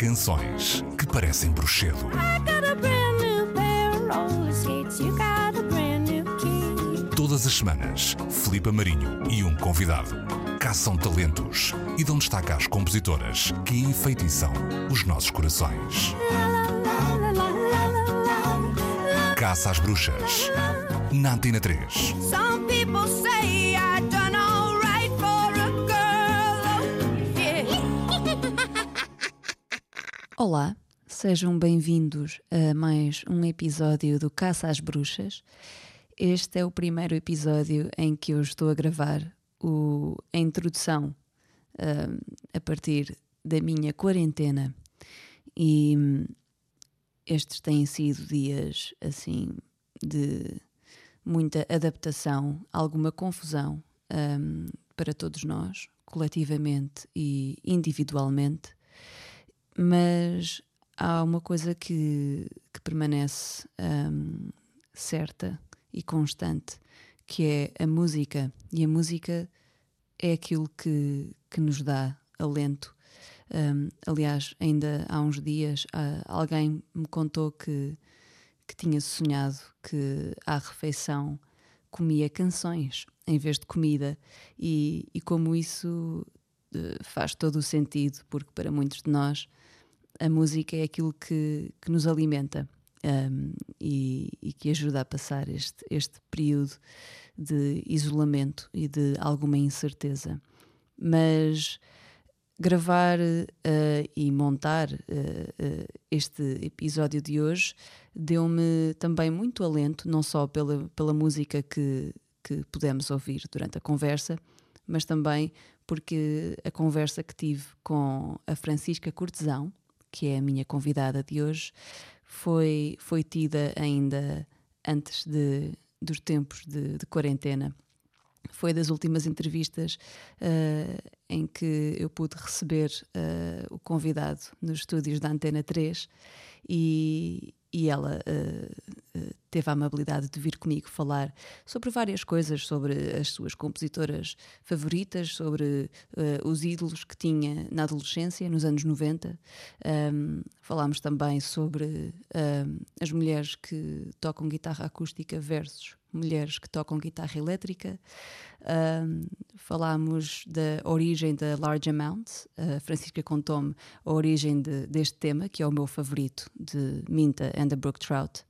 Canções que parecem bruxedo. Todas as semanas, Filipe Marinho e um convidado caçam talentos e dão destaque às compositoras que enfeitiçam os nossos corações. Caça às Bruxas. Na Antena 3. Olá, sejam bem-vindos a mais um episódio do Caça às Bruxas. Este é o primeiro episódio em que eu estou a gravar o- a introdução ahm, a partir da minha quarentena. E hum, estes têm sido dias assim de muita adaptação, alguma confusão ahm, para todos nós, coletivamente e individualmente mas há uma coisa que, que permanece hum, certa e constante, que é a música. E a música é aquilo que, que nos dá alento. Hum, aliás, ainda há uns dias ah, alguém me contou que, que tinha sonhado que à refeição comia canções em vez de comida, e, e como isso eh, faz todo o sentido, porque para muitos de nós a música é aquilo que, que nos alimenta um, e, e que ajuda a passar este, este período de isolamento e de alguma incerteza. Mas gravar eh, e montar eh, eh, este episódio de hoje deu-me também muito alento, não só pela, pela música que, que pudemos ouvir durante a conversa, mas também porque a conversa que tive com a Francisca Cortesão, que é a minha convidada de hoje, foi, foi tida ainda antes de, dos tempos de, de quarentena. Foi das últimas entrevistas eh, em que eu pude receber eh, o convidado nos estúdios da Antena 3 e, e ela eh, teve a amabilidade de vir comigo falar sobre várias coisas, sobre as suas compositoras favoritas, sobre eh, os ídolos que tinha na adolescência, nos anos 90. Um, falámos também sobre um, as mulheres que tocam guitarra acústica versus mulheres que tocam guitarra elétrica. Um, falámos da origem da Large Amount. A Francisca contou-me a origem de- deste tema, que é o meu favorito, de Minta and the Brook Trout.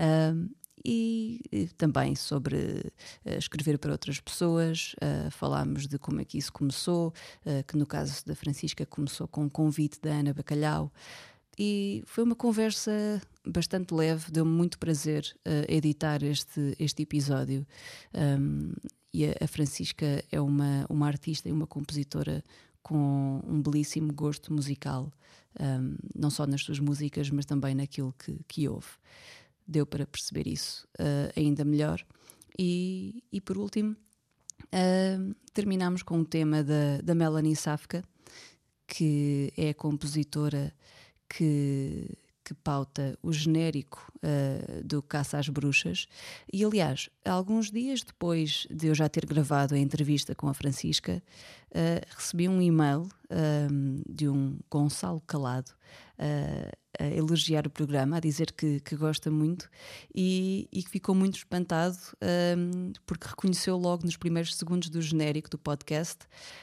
Um, e, também sobre eh, escrever para outras pessoas, eh, falámos de como é que isso começou, eh, que no caso da Francisca começou com um convite da Ana Bacalhau. E foi uma conversa bastante leve, deu-me muito prazer eh, editar este, este episódio. Um, e a, a Francisca é uma, uma artista e uma compositora com um belíssimo gosto musical, um, não só nas suas músicas, mas também naquilo que, que ouve. Deu para perceber isso eh, ainda melhor. E, e por último, Uh, terminamos com o tema da, da Melanie Safka, que é a compositora que, que pauta o genérico uh, do Caça às Bruxas. E, aliás, alguns dias depois de eu já ter gravado a entrevista com a Francisca, uh, recebi um e-mail um, de um Gonçalo Calado. uh, a elogiar o programa, a dizer que, que gosta muito e, que ficou muito espantado um, porque reconheceu logo nos primeiros segundos do genérico do podcast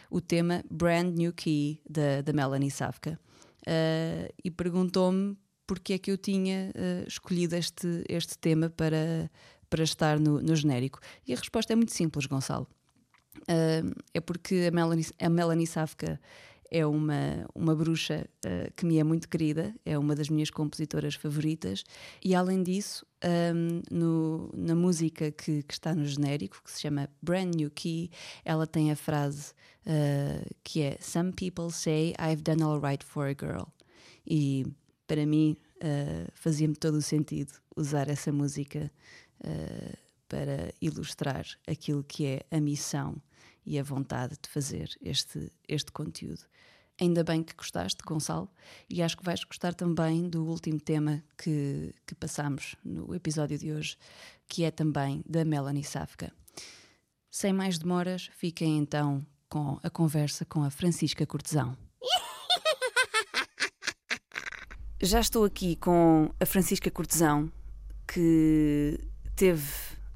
o tema Brand New Key da, da Melanie Safka uh, e perguntou-me porque é que eu tinha uh, escolhido este, este tema para, para estar no, no genérico. E a resposta é muito simples, Gonçalo. Uh, é porque a Melanie, a Melanie Safka é uma, uma bruxa uh, que me é muito querida, é uma das minhas compositoras favoritas, e além disso, um, no, na música que, que está no genérico, que se chama Brand New Key, ela tem a frase uh, que é Some people say I've done all right for a girl. E para mim uh, fazia-me todo o sentido usar essa música para ilustrar aquilo que é a missão e a vontade de fazer este, este conteúdo. Ainda bem que gostaste, Gonçalo, e acho que vais gostar também do último tema que, que passamos no episódio de hoje, que é também da Melanie Safka. Sem mais demoras, fiquem então com a conversa com a Francisca Cortesão. já estou aqui com a Francisca Cortesão, que teve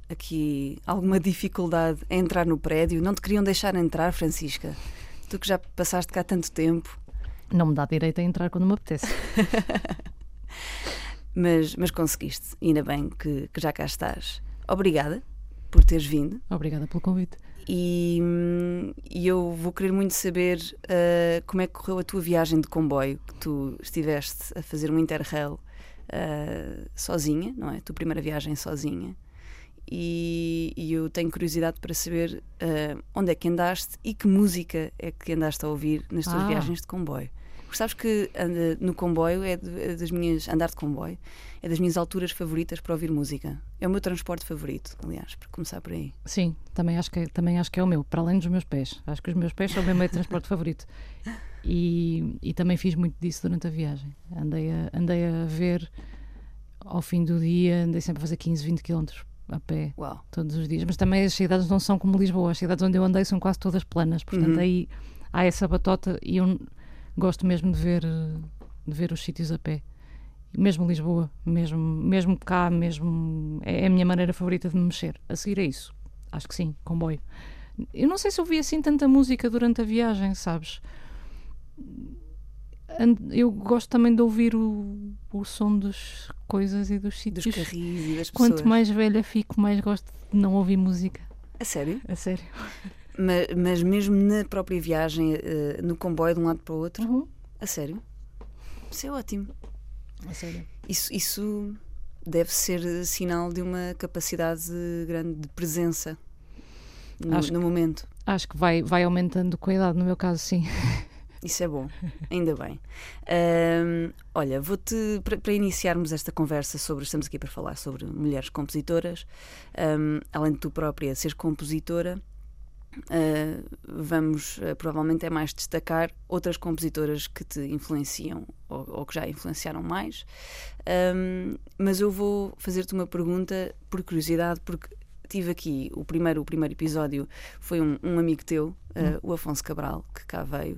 aqui alguma dificuldade em entrar no prédio. Não te queriam deixar entrar, Francisca? Tu que já passaste cá tanto tempo. Não me dá direito a entrar quando me apetece. mas, mas conseguiste. Ainda bem que, que já cá estás. Obrigada por teres vindo. Obrigada pelo convite. E, e eu vou querer muito saber uh, como é que correu a tua viagem de comboio, que tu estiveste a fazer um Interrail uh, sozinha, não é? A tua primeira viagem sozinha. E, e eu tenho curiosidade para saber uh, onde é que andaste e que música é que andaste a ouvir nas tuas Ah. viagens de comboio. Porque sabes que anda- no comboio é, de- é das minhas. andar de comboio é das minhas alturas favoritas para ouvir música. É o meu transporte favorito, aliás, para começar por aí. Sim, também acho, que, é- também acho que é o meu, para além dos meus pés. Acho que os meus pés são o meu meio de transporte favorito. E, e também fiz muito disso durante a viagem. Andei a, andei a ver ao fim do dia, andei sempre a fazer 15, 20 quilómetros a pé Uau! todos os dias. Mas também as cidades não são como Lisboa. As cidades onde eu andei são quase todas planas. Portanto, Uhum. aí há essa batota e eu gosto mesmo de ver, de ver os sítios a pé. Mesmo Lisboa, mesmo, mesmo cá, mesmo. É é a minha maneira favorita de me mexer. A seguir a isso, acho que sim, comboio. Eu não sei se ouvi assim tanta música durante a viagem, sabes? Eu gosto também de ouvir o, o som das coisas e dos Dos sítios. carris e das pessoas. Quanto mais velha fico, mais gosto de não ouvir música. A sério? A sério. Mas, mas mesmo na própria viagem, eh, no comboio de um lado para o outro? Uhum. A sério? Isso é ótimo. A sério. Isso, isso deve ser sinal de uma capacidade grande de presença no, Acho no momento. Acho que vai, vai aumentando com a idade, no meu caso, sim. Isso é bom, ainda bem. Ahm, olha, vou-te, para, iniciarmos esta conversa sobre, estamos aqui para falar sobre mulheres compositoras, ahm, além de tu própria seres compositora, ah, vamos ah, provavelmente é mais destacar outras compositoras que te influenciam ou, ou que já influenciaram mais. Ahm, mas eu vou fazer-te uma pergunta por curiosidade, porque tive aqui o primeiro, o primeiro episódio foi um, um amigo teu, ah, o Afonso Cabral, que cá veio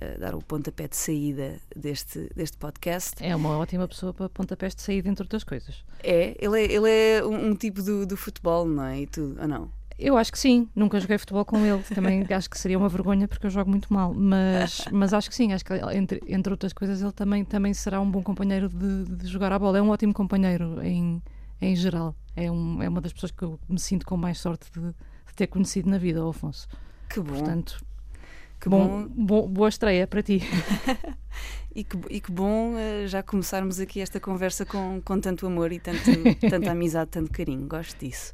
ah, dar o pontapé de saída deste, deste podcast. É uma ótima pessoa para pontapés de saída, entre outras coisas. É, ele é, ele é um, um tipo do, do futebol, não é? E tudo, ou não? Eu acho que sim, nunca joguei futebol com ele. Também acho que seria uma vergonha porque eu jogo muito mal. Mas, mas acho que sim, acho que entre, entre outras coisas ele também, também será um bom companheiro de, de jogar a bola. É um ótimo companheiro em, em geral. É, um, é uma das pessoas que eu me sinto com mais sorte de, de ter conhecido na vida, o Afonso. Que bom, Portanto, que bom, bom, bo- boa estreia para ti. e que, e que bom eh, já começarmos aqui esta conversa com, com tanto amor e tanto, tanta amizade, tanto carinho. Gosto disso.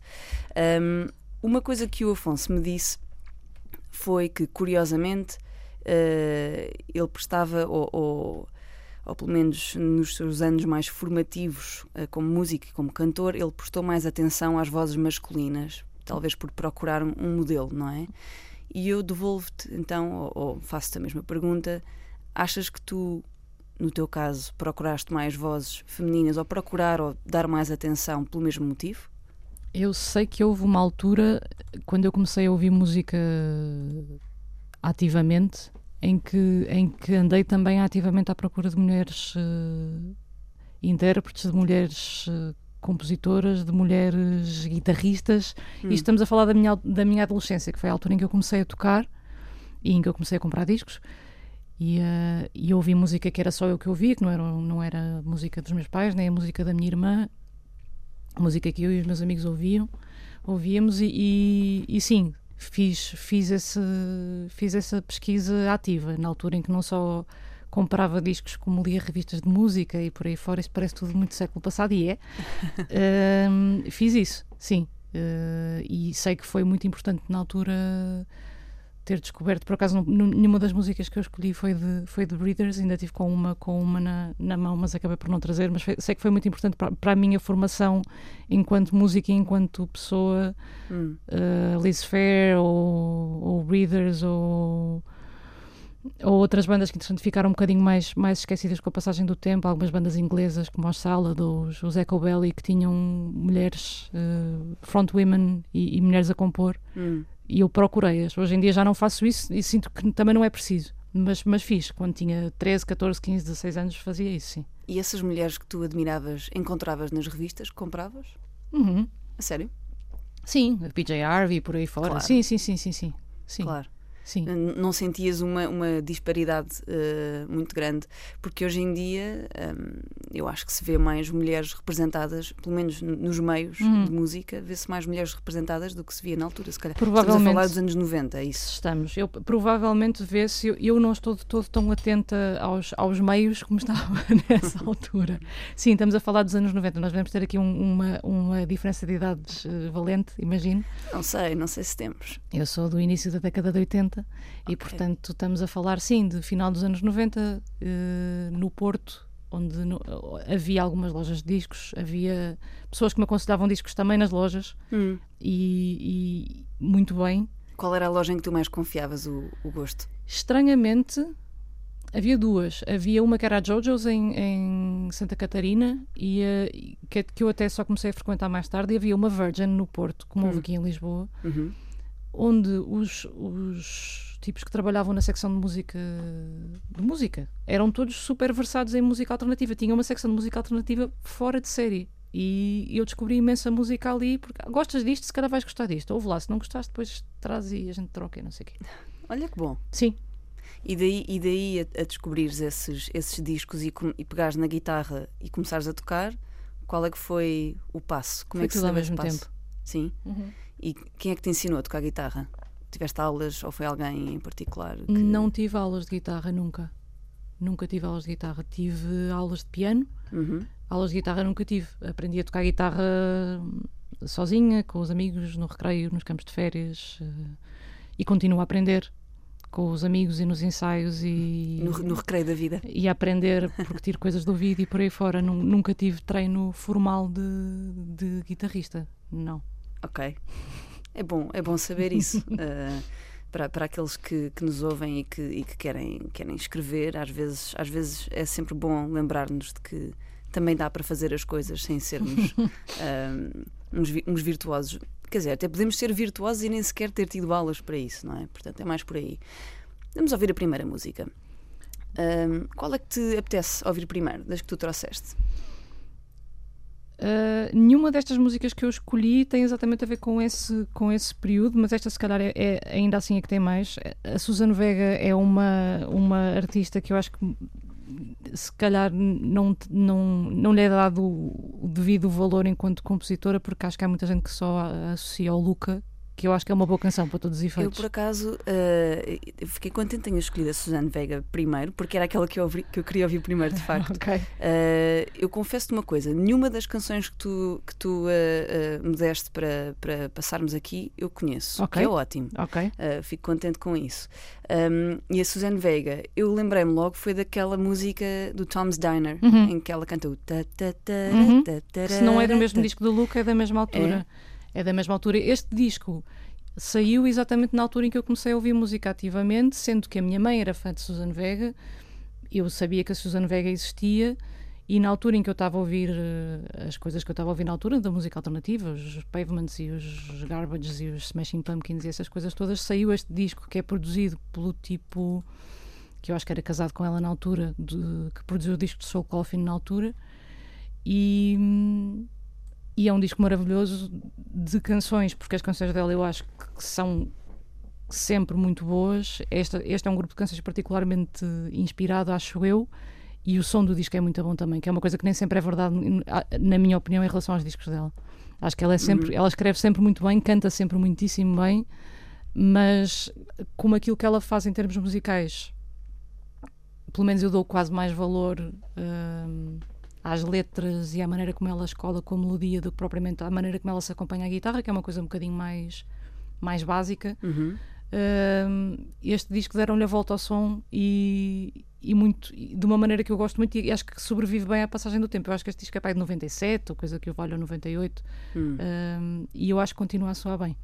Ahm, uma coisa que o Afonso me disse foi que, curiosamente, eh, ele prestava, ou, ou, ou pelo menos nos seus anos mais formativos eh, como músico e como cantor, ele prestou mais atenção às vozes masculinas, talvez por procurar um, modelo, não é? E eu devolvo-te, então, ou, ou faço-te a mesma pergunta: achas que tu, no teu caso, procuraste mais vozes femininas ou procurar ou dar mais atenção pelo mesmo motivo? Eu sei que houve uma altura, quando eu comecei a ouvir música ativamente, em que, em que andei também ativamente à procura de mulheres eh, intérpretes, de mulheres eh, compositoras, de mulheres guitarristas. Hum. E estamos a falar da minha, da minha adolescência, que foi a altura em que eu comecei a tocar e em que eu comecei a comprar discos. E, eh, e ouvi música que era só eu que ouvia, que não era, não era música dos meus pais, nem a música da minha irmã, música que eu e os meus amigos ouviam, ouvíamos e, e, e sim, fiz, fiz, esse, fiz essa pesquisa ativa, na altura em que não só comprava discos como lia revistas de música e por aí fora, isso parece tudo muito século passado e é. Ahm, fiz isso, sim. Ah, e sei que foi muito importante na altura ter descoberto, por acaso nenhuma das músicas que eu escolhi foi de, foi de Breeders, ainda tive com uma, com uma na, na mão, mas acabei por não trazer, mas foi- sei que foi muito importante para, para a minha formação enquanto música e enquanto pessoa, Hum. uh, Liz Fair ou, ou Breeders ou, ou outras bandas que entretanto ficaram um bocadinho mais, mais esquecidas com a passagem do tempo, algumas bandas inglesas como os Salad ou os, os Echo Belly que tinham mulheres uh, front women e, e mulheres a compor. Hum. E eu procurei-as. Hoje em dia já não faço isso e sinto que também não é preciso. Mas, mas fiz, quando tinha 13, 14, 15, 16 anos, fazia isso, sim. E essas mulheres que tu admiravas, encontravas nas revistas? Compravas? Uhum. A sério? Sim, a PJ Harvey por aí fora. Claro. Sim, sim, sim, sim, sim. sim. Claro. Sim. Não sentias uma, uma disparidade eh, muito grande? Porque hoje em dia hum, eu acho que se vê mais mulheres representadas, pelo menos nos meios Uhum. de música, vê-se mais mulheres representadas do que se via na altura, se calhar. Estamos a Provavelmente. falar dos anos 90, é isso? Estamos. Eu provavelmente vê-se, eu, eu não estou de todo tão atenta aos, aos meios como estava nessa altura. Sim, estamos a falar dos anos 90. Nós devemos ter aqui um- uma, uma diferença de idades eh, valente, imagino. Não sei, não sei se temos. Eu sou do início da década de 80 e, portanto, estamos a falar, sim, de final dos anos 90, eh, no Porto, onde no- havia algumas lojas de discos, havia pessoas que me aconselhavam discos também nas lojas Hum. e, e muito bem. Qual era a loja em que tu mais confiavas o, o gosto? Estranhamente, havia duas. Havia uma que era a JoJo's em, em Santa Catarina e, eh, e que, que eu até só comecei a frequentar mais tarde. E havia uma Virgin no Porto, como houve aqui em Lisboa, Uhum. Onde os, os tipos que trabalhavam na secção de música de música eram todos super versados em música alternativa. Tinha uma secção de música alternativa fora de série. E eu descobri imensa música ali, porque ah, gostas disto, se calhar vais gostar disto. Ouve lá, se não gostaste, depois traz e a gente troca e não sei o quê. Olha que bom. Sim, E daí, e daí a, a descobrires esses, esses discos e, com- e pegares na guitarra e começares a tocar, qual é que foi o passo? Como Foi é que se tudo ao deu esse mesmo passo? tempo. Sim. E quem é que te ensinou a tocar guitarra? Tiveste aulas ou foi alguém em particular? que- Não tive aulas de guitarra nunca. Nunca tive aulas de guitarra. Tive aulas de piano. Uhum. Aulas de guitarra nunca tive. Aprendi a tocar guitarra hum, sozinha, com os amigos, no recreio, nos campos de férias. eh, E continuo a aprender com os amigos e nos ensaios e, No, no recreio da vida. e a aprender porque tiro coisas do ouvido e por aí fora. Nun- Nunca tive treino formal de, de guitarrista. Não. Ok. É bom, é bom saber isso. Uh, para, para aqueles que, que nos ouvem e que, e que querem, querem escrever, às vezes, às vezes é sempre bom lembrar-nos de que também dá para fazer as coisas sem sermos um, uns, uns virtuosos. Quer dizer, até podemos ser virtuosos e nem sequer ter tido aulas para isso, não é? Portanto, é mais por aí. Vamos ouvir a primeira música. Um, qual é que te apetece ouvir primeiro, das que tu trouxeste? Uh, nenhuma destas músicas que eu escolhi tem exatamente a ver com esse, com esse período, mas esta se calhar é, é- ainda assim é que tem mais. A Susana Vega é uma, uma artista que eu acho que se calhar não, não, não lhe é dado o devido valor enquanto compositora, porque acho que há muita gente que só a associa ao Luca, que eu acho que é uma boa canção para todos os Eu, efeitos. por acaso, eu fiquei contente de ter escolhido a Suzanne Vega primeiro, porque era aquela que eu, ouvi- que eu queria ouvir primeiro, de facto. Ok. Eh, eu confesso-te uma coisa: nenhuma das canções que tu, que tu eh, me deste para, para passarmos aqui eu conheço, Ok. que é ótimo. Ok. Uh, fico contente com isso. Um, e a Suzanne Vega, eu lembrei-me logo, foi daquela música do Tom's Diner, Uhum. em que ela canta o ta, ta, ta, Uhum. Se não é do mesmo disco do Luca, é da mesma altura. É? Da mesma altura. Este disco saiu exatamente na altura em que eu comecei a ouvir música ativamente, sendo que a minha mãe era fã de Susana Vega, eu sabia que a Susana Vega existia. E na altura em que eu estava a ouvir eh, as coisas que eu estava a ouvir na altura da música alternativa, os Pavements e os Garbages e os Smashing Pumpkins e essas coisas todas, saiu este disco que é produzido pelo tipo que eu acho que era casado com ela na altura, de- que produziu o disco de Soul Coffin na altura, e, hum, e é um disco maravilhoso de canções, porque as canções dela eu acho que são sempre muito boas. Esta, este é um grupo de canções particularmente inspirado, acho eu, e o som do disco é muito bom também, que é uma coisa que nem sempre é verdade, na minha opinião, em relação aos discos dela. Acho que ela é sempre, ela escreve sempre muito bem, canta sempre muitíssimo bem, mas como aquilo que ela faz em termos musicais, pelo menos eu dou quase mais valor hum, às letras e à maneira como ela escola com melodia do que propriamente à maneira como ela se acompanha a guitarra, que é uma coisa um bocadinho mais, mais básica. Uhum. Hum, este disco deram-lhe a volta ao som e, e muito e de uma maneira que eu gosto muito e acho que sobrevive bem à passagem do tempo. Eu acho que este disco é pai de 97, ou coisa que eu valho 98, Hum. hum, e eu acho que continua a soar bem.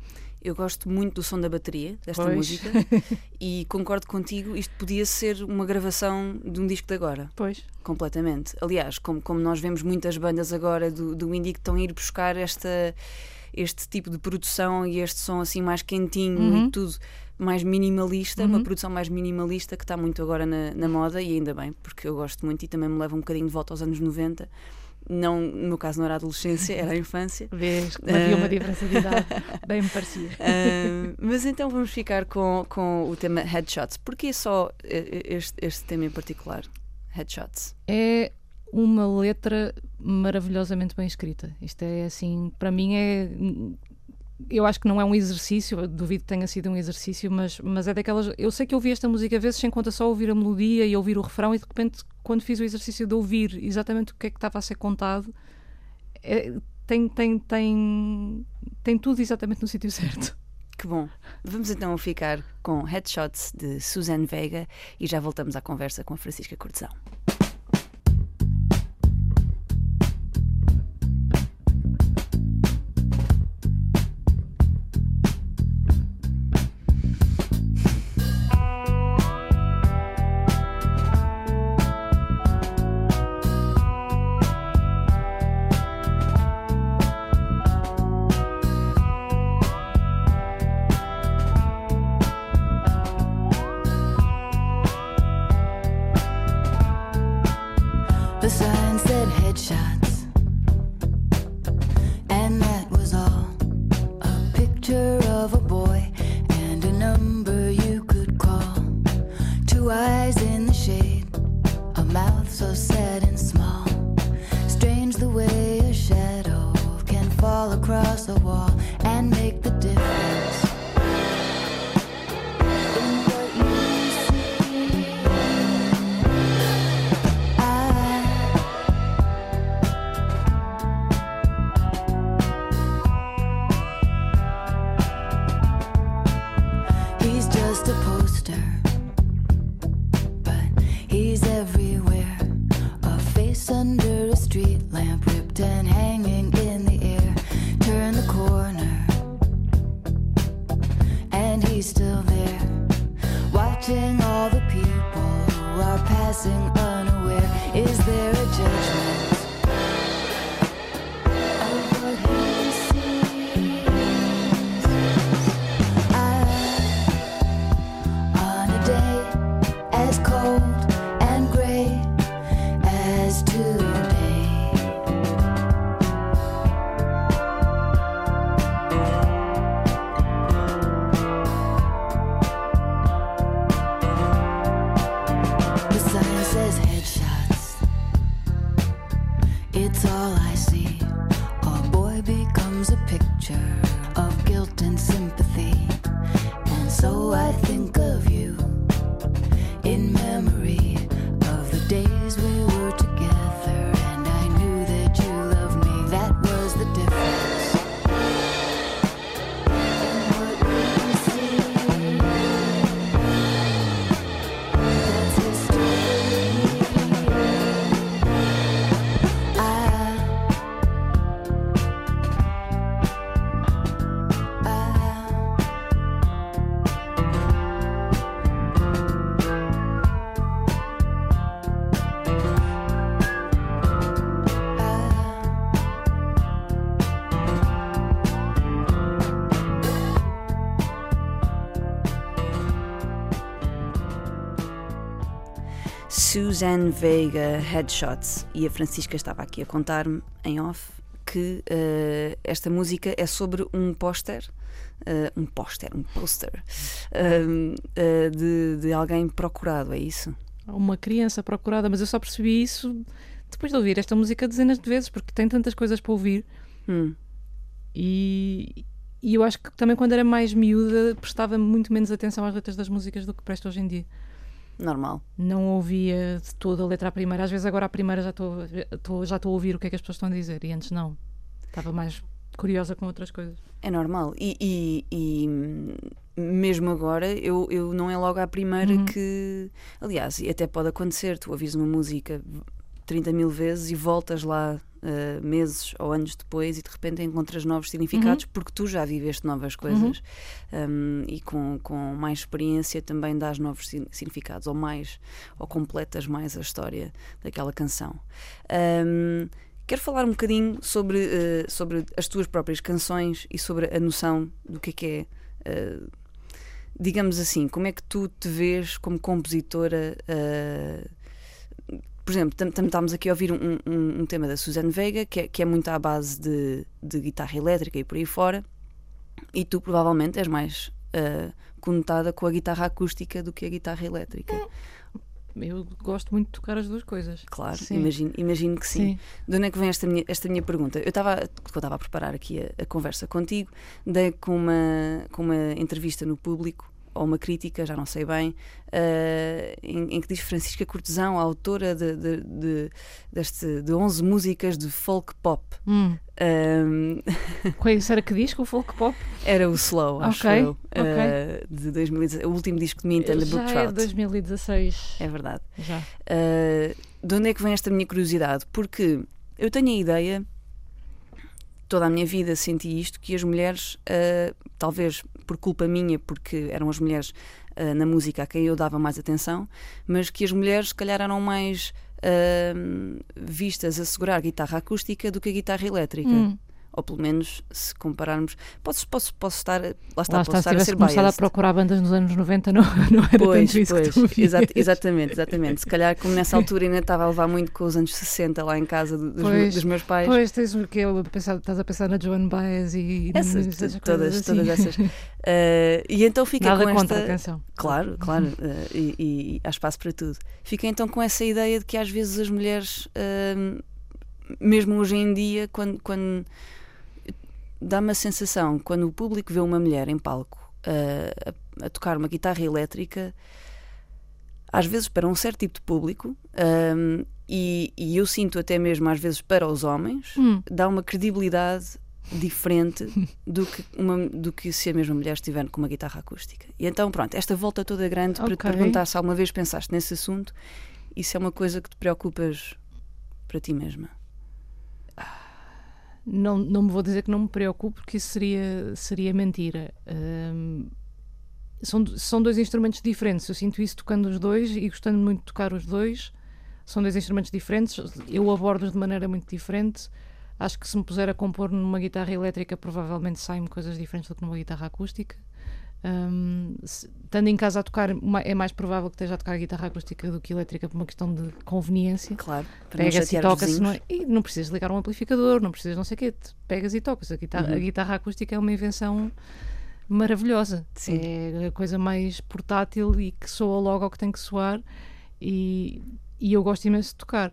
Eu gosto muito do som da bateria desta Pois. música e concordo contigo, isto podia ser uma gravação de um disco de agora, Pois. completamente. Aliás, como, como nós vemos muitas bandas agora do, do indie que estão a ir buscar esta, este tipo de produção e este som assim mais quentinho Uhum. e tudo mais minimalista, uma produção mais minimalista que está muito agora na, na moda e ainda bem, porque eu gosto muito e também me leva um bocadinho de volta aos anos 90. Não, no meu caso não era a adolescência, era a infância. Vês havia uma Ah. diferença de idade, bem me parecia. Ah, mas então vamos ficar com, com o tema Headshots. Porquê só eh, este, este tema em particular? Headshots. É uma letra maravilhosamente bem escrita. Isto é assim, para mim é. Eu acho que não é um exercício, duvido que tenha sido um exercício, mas, mas é daquelas. Eu sei que ouvi esta música vezes sem conta só ouvir a melodia e ouvir o refrão, e de repente, quando fiz o exercício de ouvir exatamente o que é que estava a ser contado, é- tem, tem, tem, tem tudo exatamente no sítio certo. Que bom. Vamos então ficar com Headshots de Suzanne Vega e já voltamos à conversa com a Francisca Cortesão. All Suzanne Vega Headshots e a Francisca estava aqui a contar-me em off que eh, esta música é sobre um póster, eh, um póster, um póster eh, eh, de, de alguém procurado, é isso? Uma criança procurada, mas eu só percebi isso depois de ouvir esta música dezenas de vezes, porque tem tantas coisas para ouvir. Hum, E, e eu acho que também quando era mais miúda prestava muito menos atenção às letras das músicas do que presto hoje em dia. Normal. Não ouvia de toda a letra à primeira. Às vezes agora à primeira já estou já estou a ouvir o que é que as pessoas estão a dizer e antes não. Estava mais curiosa com outras coisas. É normal. E, e- e, mesmo agora, eu, eu não é logo à primeira Uhum. que. Aliás, e até pode acontecer, tu ouvis uma música 30 mil vezes e voltas lá uh, meses ou anos depois e de repente encontras novos significados porque tu já viveste novas coisas um, e com, com mais experiência também dás novos significados ou mais, ou completas mais a história daquela canção. Um, Quero falar um bocadinho sobre, eh, sobre as tuas próprias canções e sobre a noção do que é que é. eh, digamos assim, como é que tu te vês como compositora? eh, por exemplo, tam- tam- estamos aqui a ouvir um, um- um tema da Suzanne Vega que é, que é muito à base de, de guitarra elétrica e por aí fora, e tu provavelmente és mais conotada com a guitarra acústica do que a guitarra elétrica. Eu gosto muito de tocar as duas coisas. Claro, Sim. imagino, imagino que sim. Sim. De onde é que vem esta minha, esta minha pergunta? Eu estava, eu estava a preparar aqui a, a conversa contigo, dei com uma, com uma entrevista no público, ou uma crítica, já não sei bem, eh, em, em que diz Francisca Cortesão, autora de, de, de, deste, de 11 músicas de folk pop. Hum. Ahm, Qual isso era que disco? O folk pop? era o Slow, acho Ok, eu, ok. eh, de 2016, o último disco de Mint and the Brook Já é Trout. 2016. É verdade. Já. Uh, de onde é que vem esta minha curiosidade? Porque eu tenho a ideia, toda a minha vida senti isto, que as mulheres, uh, talvez por culpa minha, porque eram as mulheres uh, na música a quem eu dava mais atenção, mas que as mulheres, se calhar, eram mais uh, vistas a segurar guitarra acústica do que a guitarra elétrica. Hum. Ou pelo menos, se compararmos. Posso, posso, posso estar. Lá está, Lá posso está, se estar a tivesse ser começado a biased. procurar bandas nos anos 90, não, não era Pois, tanto isso pois, que exa- exatamente, exatamente. Se calhar, como nessa altura ainda estava a levar muito com os anos 60 lá em casa do- dos, Pois, dos meus pais. Pois, tens o que a estás a pensar na Joan Baez e essas, coisas todas, assim. todas essas. Eh, e então fica Nada com contra, esta. atenção. Claro, claro, eh, e, e há espaço para tudo. Fica então com essa ideia de que às vezes as mulheres, eh, mesmo hoje em dia, quando, quando dá-me a sensação, quando o público vê uma mulher em palco a, a tocar uma guitarra elétrica, às vezes para um certo tipo de público, eh, e, e eu sinto até mesmo às vezes para os homens, Hum. dá uma credibilidade diferente do que, uma, do que se a mesma mulher estiver com uma guitarra acústica. E então, pronto, esta volta toda grande para te perguntar se alguma vez pensaste nesse assunto e se é uma coisa que te preocupas para ti mesma. Não, não me vou dizer que não me preocupo, porque isso seria, seria mentira. Hum, são, são dois instrumentos diferentes. Eu sinto isso tocando os dois e gostando muito de tocar os dois. São dois instrumentos diferentes. Eu abordo-os de maneira muito diferente. Acho que se me puser a compor numa guitarra elétrica, provavelmente saem-me coisas diferentes do que numa guitarra acústica. Hum, se- estando em casa a tocar, é mais provável que esteja a tocar guitarra acústica do que elétrica por uma questão de conveniência Claro, pegas e tocas não é? e não precisas ligar um amplificador, não precisas não sei o quê, pegas e tocas. A guitarra, Uhum. a guitarra acústica é uma invenção maravilhosa. Sim. É a coisa mais portátil e que soa logo ao que tem que soar e, e eu gosto imenso de tocar.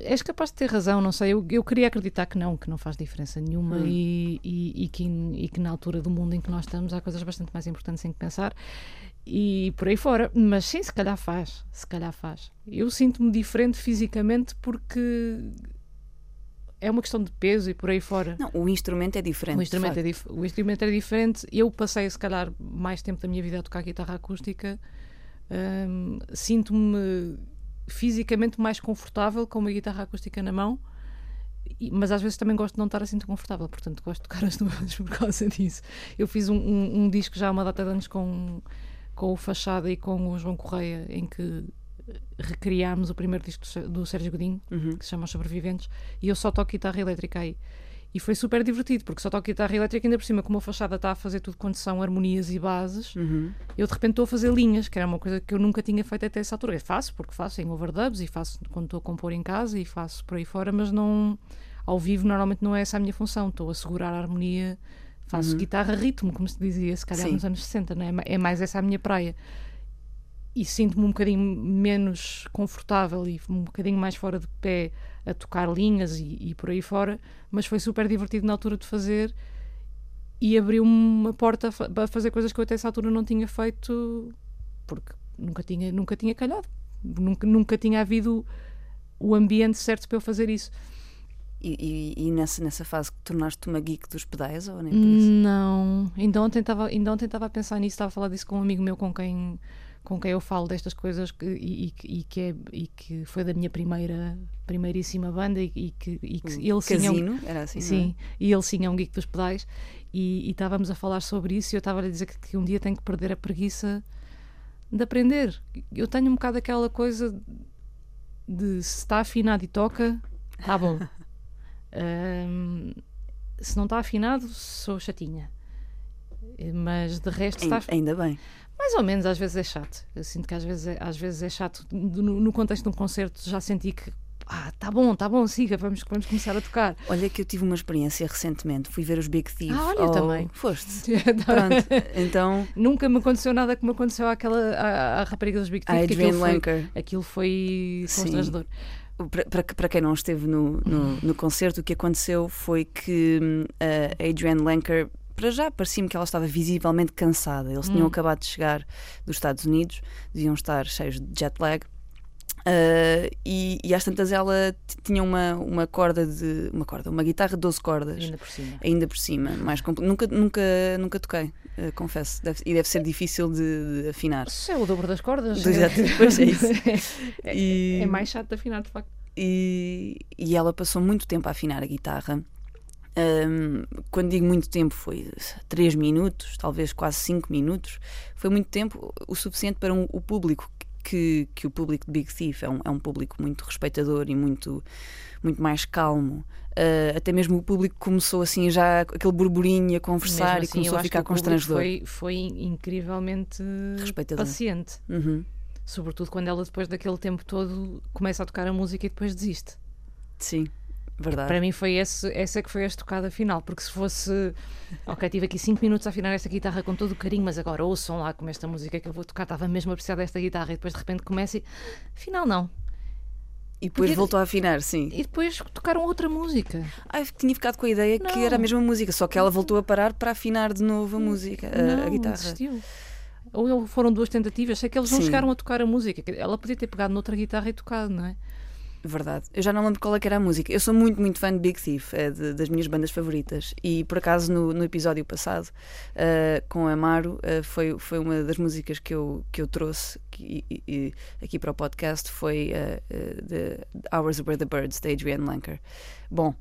És capaz de ter razão, não sei. Eu, eu queria acreditar que não, que não faz diferença nenhuma Hum. e, e, e que, e que na altura do mundo em que nós estamos há coisas bastante mais importantes em que pensar e por aí fora. Mas sim, se calhar faz. Se calhar faz. Eu sinto-me diferente fisicamente porque é uma questão de peso e por aí fora. Não, o instrumento é diferente. O instrumento, é dif- o instrumento é diferente. Eu passei, se calhar, mais tempo da minha vida a tocar guitarra acústica. Hum, Sinto-me fisicamente mais confortável com uma guitarra acústica na mão, e- mas às vezes também gosto de não estar assim tão confortável, portanto gosto de tocar as duas por causa disso. Eu fiz um, um- um disco já há uma data de anos com, com o Fachada e com o João Correia, em que recriámos o primeiro disco do Sé- do Sérgio Godinho, Uhum. que se chama Sobreviventes, e eu só toco guitarra elétrica aí. E foi super divertido, porque só toco guitarra elétrica, ainda por cima, como a fachada está a fazer tudo quando são harmonias e bases, Uhum. eu de repente estou a fazer linhas, que era uma coisa que eu nunca tinha feito até essa altura. Eu faço, porque faço em overdubs e faço quando estou a compor em casa e faço por aí fora, mas não. Ao vivo, normalmente não é essa a minha função. Estou a segurar a harmonia, faço guitarra ritmo, como se dizia, se calhar Sim. nos anos 60, não é? É mais essa a minha praia. E sinto-me um bocadinho menos confortável e um bocadinho mais fora de pé a tocar linhas e, e por aí fora, mas foi super divertido na altura de fazer e abriu-me uma porta para fazer coisas que eu até essa altura não tinha feito porque nunca tinha, nunca tinha calhado. Nunca, nunca tinha havido o ambiente certo para eu fazer isso. E, e- e nessa, nessa fase que tornaste uma geek dos pedais ou nem por isso? Não, ainda ontem estava a pensar nisso, estava a falar disso com um amigo meu com quem com quem eu falo destas coisas que, e, e que- que é, e que foi da minha primeira primeiríssima banda e, e que, e que ele sim é um- Casino, era assim, é? Sim, e ele sim é um geek dos pedais e, e estávamos a falar sobre isso e eu estava a dizer que, que um dia tenho que perder a preguiça de aprender. Eu tenho um bocado aquela coisa de se está afinado e toca, tá bom. Ahm, se não está afinado, sou chatinha. Mas de resto está Ai- Ainda bem. Mais ou menos, às vezes é chato. Eu sinto que às vezes é, às vezes é chato. No, no contexto de um concerto já senti que ah, tá bom, tá bom, siga, vamos, vamos começar a tocar. Olha que eu tive uma experiência recentemente. Fui ver os Big Thief. Ah, olha, ao- também. Foste. Pronto. Então, Nunca me aconteceu nada como aconteceu àquela à, à rapariga dos Big a Thief, aquilo foi, Lenker. aquilo foi constrangedor. Para, para, para quem não esteve no, no, no concerto, o que aconteceu foi que hum, a Adrienne Lenker, para já, parecia-me que ela estava visivelmente cansada. Eles tinham Hum. acabado de chegar dos Estados Unidos, deviam estar cheios de jet lag. Ah, e, e às tantas ela tinha uma, uma corda de. uma corda, uma guitarra de 12 cordas. Ainda por cima. Ainda por cima, mais nunca, nunca, nunca toquei, eh, confesso. Deve- e deve ser difícil de, de afinar. Isso é o dobro das cordas. Exato, pois é isso. É, E- é mais chato de afinar, de facto. e, e ela passou muito tempo a afinar a guitarra. Ahm, quando digo muito tempo, foi 3 minutos, talvez quase 5 minutos. Foi muito tempo, o suficiente para um- o público, que, que o público de Big Thief é um, é um público muito respeitador e muito, muito mais calmo. Ah, até mesmo o público começou assim já aquele burburinho a conversar Mesmo e assim, começou a ficar constrangedor. Foi, foi incrivelmente Respeitador. paciente. Uhum. Sobretudo quando ela, depois daquele tempo todo, começa a tocar a música e depois desiste. Sim, verdade. Para mim foi esse, essa que foi a estocada final, porque se fosse ok, tive aqui 5 minutos a afinar esta guitarra com todo o carinho, mas agora ouçam lá como esta música que eu vou tocar, estava mesmo a precisar desta guitarra e depois de repente começa e afinal não. E depois Podia- voltou a afinar, sim. E depois tocaram outra música. Ai, tinha ficado com a ideia que Não. era a mesma música, só que ela voltou a parar para afinar de novo a música, a, não, a guitarra. desistiu. Ou foram duas tentativas, sei que eles não Sim. chegaram a tocar a música. Ela podia ter pegado noutra guitarra e tocado, não é? Verdade. Eu já não lembro qual é que era a música. Eu sou muito, muito fã de Big Thief, é de- das minhas bandas favoritas. E por acaso no, no episódio passado, ah, com Amaro, ah, foi, foi uma das músicas que eu, que eu trouxe que- e- e- aqui para o podcast. Foi ah, ah, The Hours Were the Birds, da Adrienne Lenker. Bom,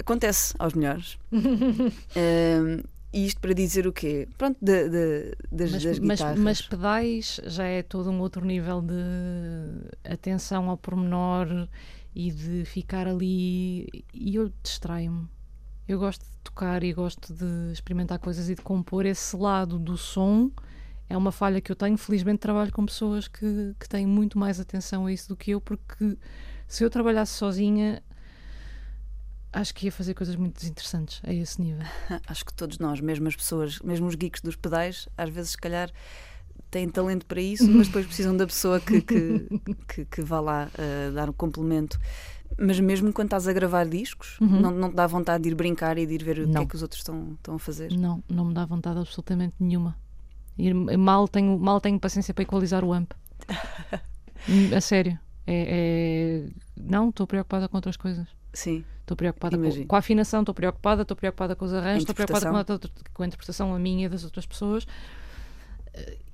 acontece aos melhores. E isto para dizer o quê? Pronto, de- de- das, Mas, das mas, guitarras. mas pedais já é todo um outro nível de atenção ao pormenor e de ficar ali. E eu distraio-me. Eu gosto de tocar e gosto de experimentar coisas e de compor esse lado do som. É uma falha que eu tenho. Felizmente trabalho com pessoas que, que têm muito mais atenção a isso do que eu, porque se eu trabalhasse sozinha, acho que ia fazer coisas muito desinteressantes a esse nível. Acho que todos nós, mesmo as pessoas, mesmo os geeks dos pedais, às vezes, se calhar, têm talento para isso, mas depois precisam da pessoa que, que, que, que vá lá uh, dar um complemento. Mas mesmo quando estás a gravar discos, Uhum. não, não te dá vontade de ir brincar e de ir ver o que Não. é que os outros estão, estão a fazer. Não, não me dá vontade absolutamente nenhuma. E mal tenho, mal tenho paciência para equalizar o amp. A sério. É, é- Não, estou preocupada com outras coisas. Sim, Estou preocupada com, com a afinação, estou preocupada, estou preocupada com os arranjos, estou preocupada com a, interpretação. com a interpretação a minha e das outras pessoas.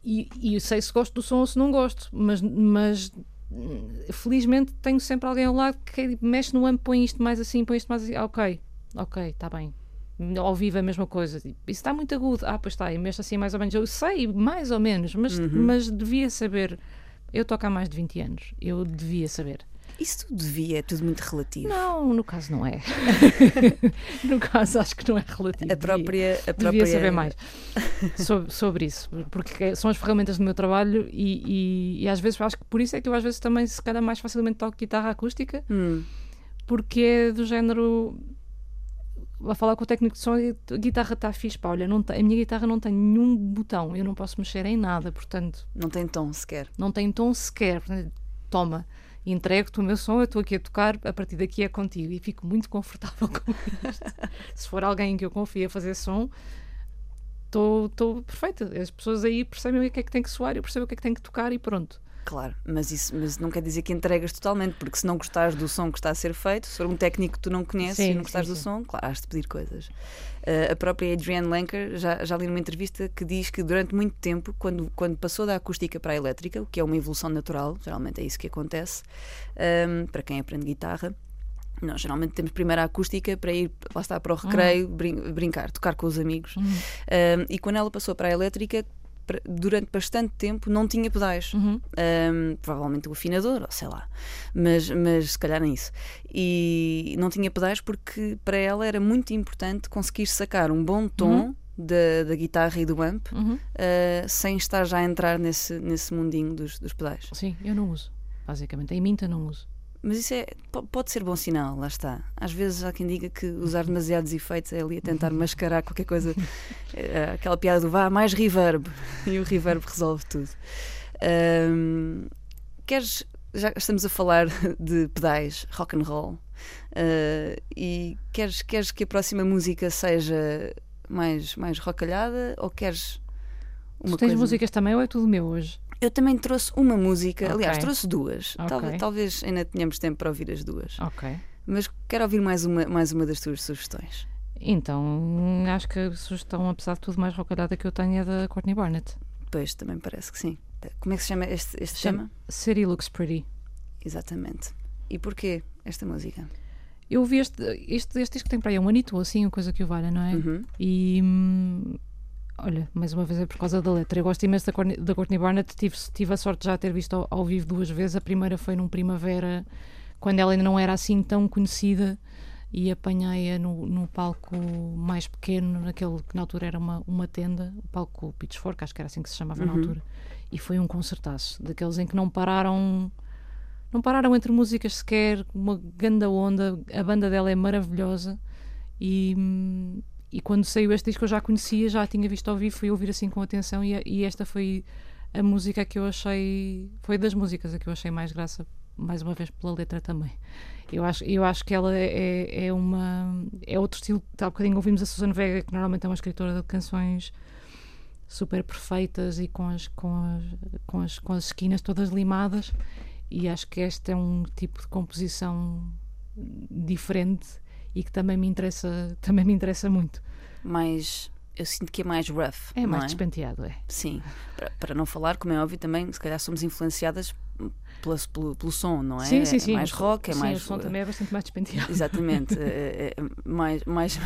E, e sei se gosto do som ou se não gosto, mas, mas hum, felizmente tenho sempre alguém ao lado que mexe no amp, põe isto mais assim, põe isto mais assim. Ok, ok, está bem. Ao vivo é a mesma coisa. Tipo, Isso está muito agudo. Ah, pois está, e mexe assim mais ou menos. Eu sei, mais ou menos, mas, Uhum. mas devia saber. Eu toco há mais de 20 anos. Eu devia saber. Isso tudo devia, é tudo muito relativo. Não, no caso não é. no caso acho que não é relativo. A própria, a Devia, própria devia saber mais sobre, sobre isso, porque são as ferramentas do meu trabalho e, e, e às vezes acho que por isso é que eu às vezes também se calhar mais facilmente toco guitarra acústica, Hum, porque é do género a falar com o técnico de som e a guitarra está fixe, pá, olha, não tem, a minha guitarra não tem nenhum botão, eu não posso mexer em nada, portanto não tem tom sequer. não tem tom sequer. Portanto, Toma, entrego-te o meu som, eu estou aqui a tocar, a partir daqui é contigo. E fico muito confortável com isto. Se for alguém que eu confio a fazer som, estou perfeita. As pessoas aí percebem o que é que tem que soar, eu percebo o que é que tem que tocar e pronto. Claro, mas isso mas não quer dizer que entregas totalmente, porque se não gostares do som que está a ser feito, se for um técnico que tu não conheces Sim, e não gostares sim, do sim. som, claro, has de pedir coisas. Uh, a própria Adrienne Lenker já, já li numa entrevista que diz que durante muito tempo, quando, quando passou da acústica para a elétrica, o que é uma evolução natural, geralmente é isso que acontece, um, para quem aprende guitarra. Nós geralmente temos primeiro a acústica para ir, lá está, para o recreio, brin- brincar, tocar com os amigos. Um, e quando ela passou para a elétrica, durante bastante tempo não tinha pedais. Uhum. Um, provavelmente o afinador, ou sei lá, mas, mas se calhar nem isso. E não tinha pedais porque para ela era muito importante conseguir sacar um bom tom da, da guitarra e do amp Uhum. uh, sem estar já a entrar nesse, nesse mundinho dos, dos pedais. Sim, eu não uso. Basicamente, em Minta não uso. Mas isso é, po- pode ser bom sinal, lá está. Às vezes há quem diga que usar demasiados efeitos é ali a tentar mascarar qualquer coisa. É, Aquela piada do vá, mais reverb. E o reverb resolve tudo. Ahm, queres. Já estamos a falar de pedais, rock and roll. ah, e queres, queres que a próxima música seja mais, mais rockalhada ou queres uma tu tens coisa... músicas também ou é tudo meu hoje? Eu também trouxe uma música, Ok. aliás, trouxe duas. Ok. Talvez, talvez ainda tenhamos tempo para ouvir as duas. Ok. Mas quero ouvir mais uma, mais uma das tuas sugestões. Então, acho que a sugestão, apesar de tudo, mais rocalhada que eu tenho é da Courtney Barnett. Pois, também parece que sim. Como é que se chama este, este Chama- tema? City Looks Pretty. Exatamente. E porquê esta música? Eu vi este, este, este disco tem para aí um anito ou assim, uma coisa que o valha, não é? Uhum. E hum, olha, mais uma vez é por causa da letra. Eu gosto imenso da Courtney, da Courtney Barnett. Tive, tive a sorte de já ter visto ao, ao vivo duas vezes. A primeira foi num Primavera, quando ela ainda não era assim tão conhecida. E apanhei-a no, no palco mais pequeno, naquele que na altura era uma, uma tenda, o palco Pitchfork, acho que era assim que se chamava na Uhum. altura. E foi um concertaço, daqueles em que não pararam não pararam entre músicas sequer, uma ganda onda, a banda dela é maravilhosa e, hum, e quando saiu este disco eu já conhecia, já a tinha visto ao vivo, fui ouvir assim com atenção e, e esta foi a música que eu achei, foi das músicas a que eu achei mais graça, mais uma vez pela letra também. Eu acho, eu acho que ela é, é uma é outro estilo, há bocadinho ouvimos a Susan Vega, que normalmente é uma escritora de canções super perfeitas e com as, com as, com as, com as esquinas todas limadas e acho que este é um tipo de composição diferente e que também me interessa também me interessa muito Mais. Eu sinto que é mais rough. é mais é? despenteado é Sim. Para, para não falar, como é óbvio, também, se calhar somos influenciadas pela- pelo, pelo som, não é? sim sim É sim mais o- rock, é sim, mais. o som também é bastante mais despenteado Exatamente, é- é- é mais, mais,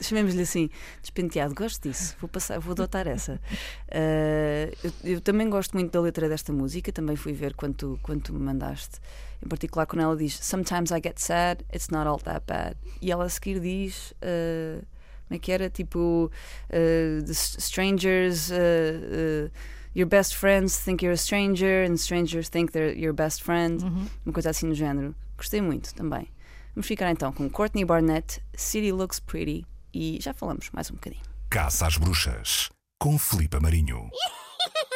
chamemos-lhe assim, despenteado. Gosto disso, vou, passar, vou adotar essa. Eh, eu, eu também gosto muito da letra desta música, também fui ver quando tu me mandaste. Em particular, quando ela diz Sometimes I get sad, it's not all that bad. E ela a seguir diz. eh, como é que era? Tipo, the s- strangers. eh, Your best friends think you're a stranger, and strangers think they're your best friend Uhum. uma coisa assim no género. Gostei muito também. Vamos ficar então com Courtney Barnett, City Looks Pretty e já falamos mais um bocadinho. Caça às Bruxas, com Filipe Marinho.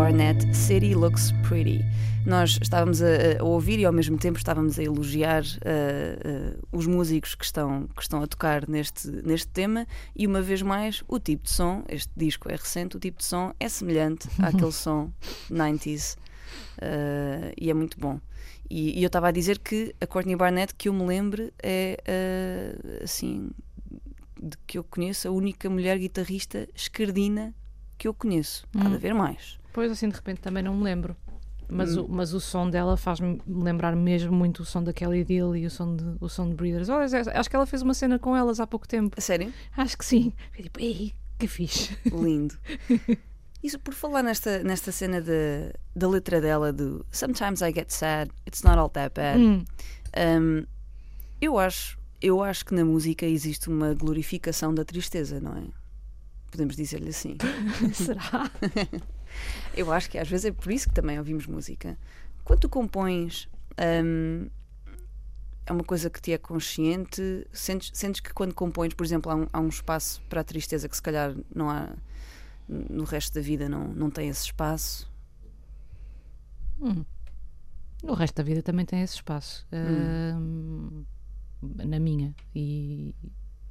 Barnett, City Looks Pretty. Nós estávamos a, a ouvir e ao mesmo tempo estávamos a elogiar uh, uh, os músicos que estão, que estão a tocar neste, neste tema e uma vez mais o tipo de som, este disco é recente, o tipo de som é semelhante àquele som 90s uh, e é muito bom. E, e eu estava a dizer que a Courtney Barnett, que eu me lembre, é assim, de que eu conheço, a única mulher guitarrista esquerdina que eu conheço. Há de Hum. haver mais. Pois assim de repente também não me lembro. Mas, Hum. o, mas o som dela faz-me lembrar mesmo muito o som da Kelly Deal e o som de, o som de Breeders. Olha, acho que ela fez uma cena com elas há pouco tempo. A sério? Acho que sim. Foi tipo, ei, que fixe. Lindo. Isso por falar nesta, nesta cena da, da letra dela do Sometimes I get sad, it's not all that bad. Hum, Um, eu acho, eu acho que na música existe uma glorificação da tristeza, não é? Podemos dizer-lhe assim. será? Eu acho que às vezes é por isso que também ouvimos música. Quando tu compões, hum, é uma coisa que te é consciente. Sentes, sentes que quando compões, por exemplo, há um, há um espaço para a tristeza que se calhar não há no resto da vida, não, não tem esse espaço. Hum. O resto da vida também tem esse espaço. Hum. Hum, na minha. E,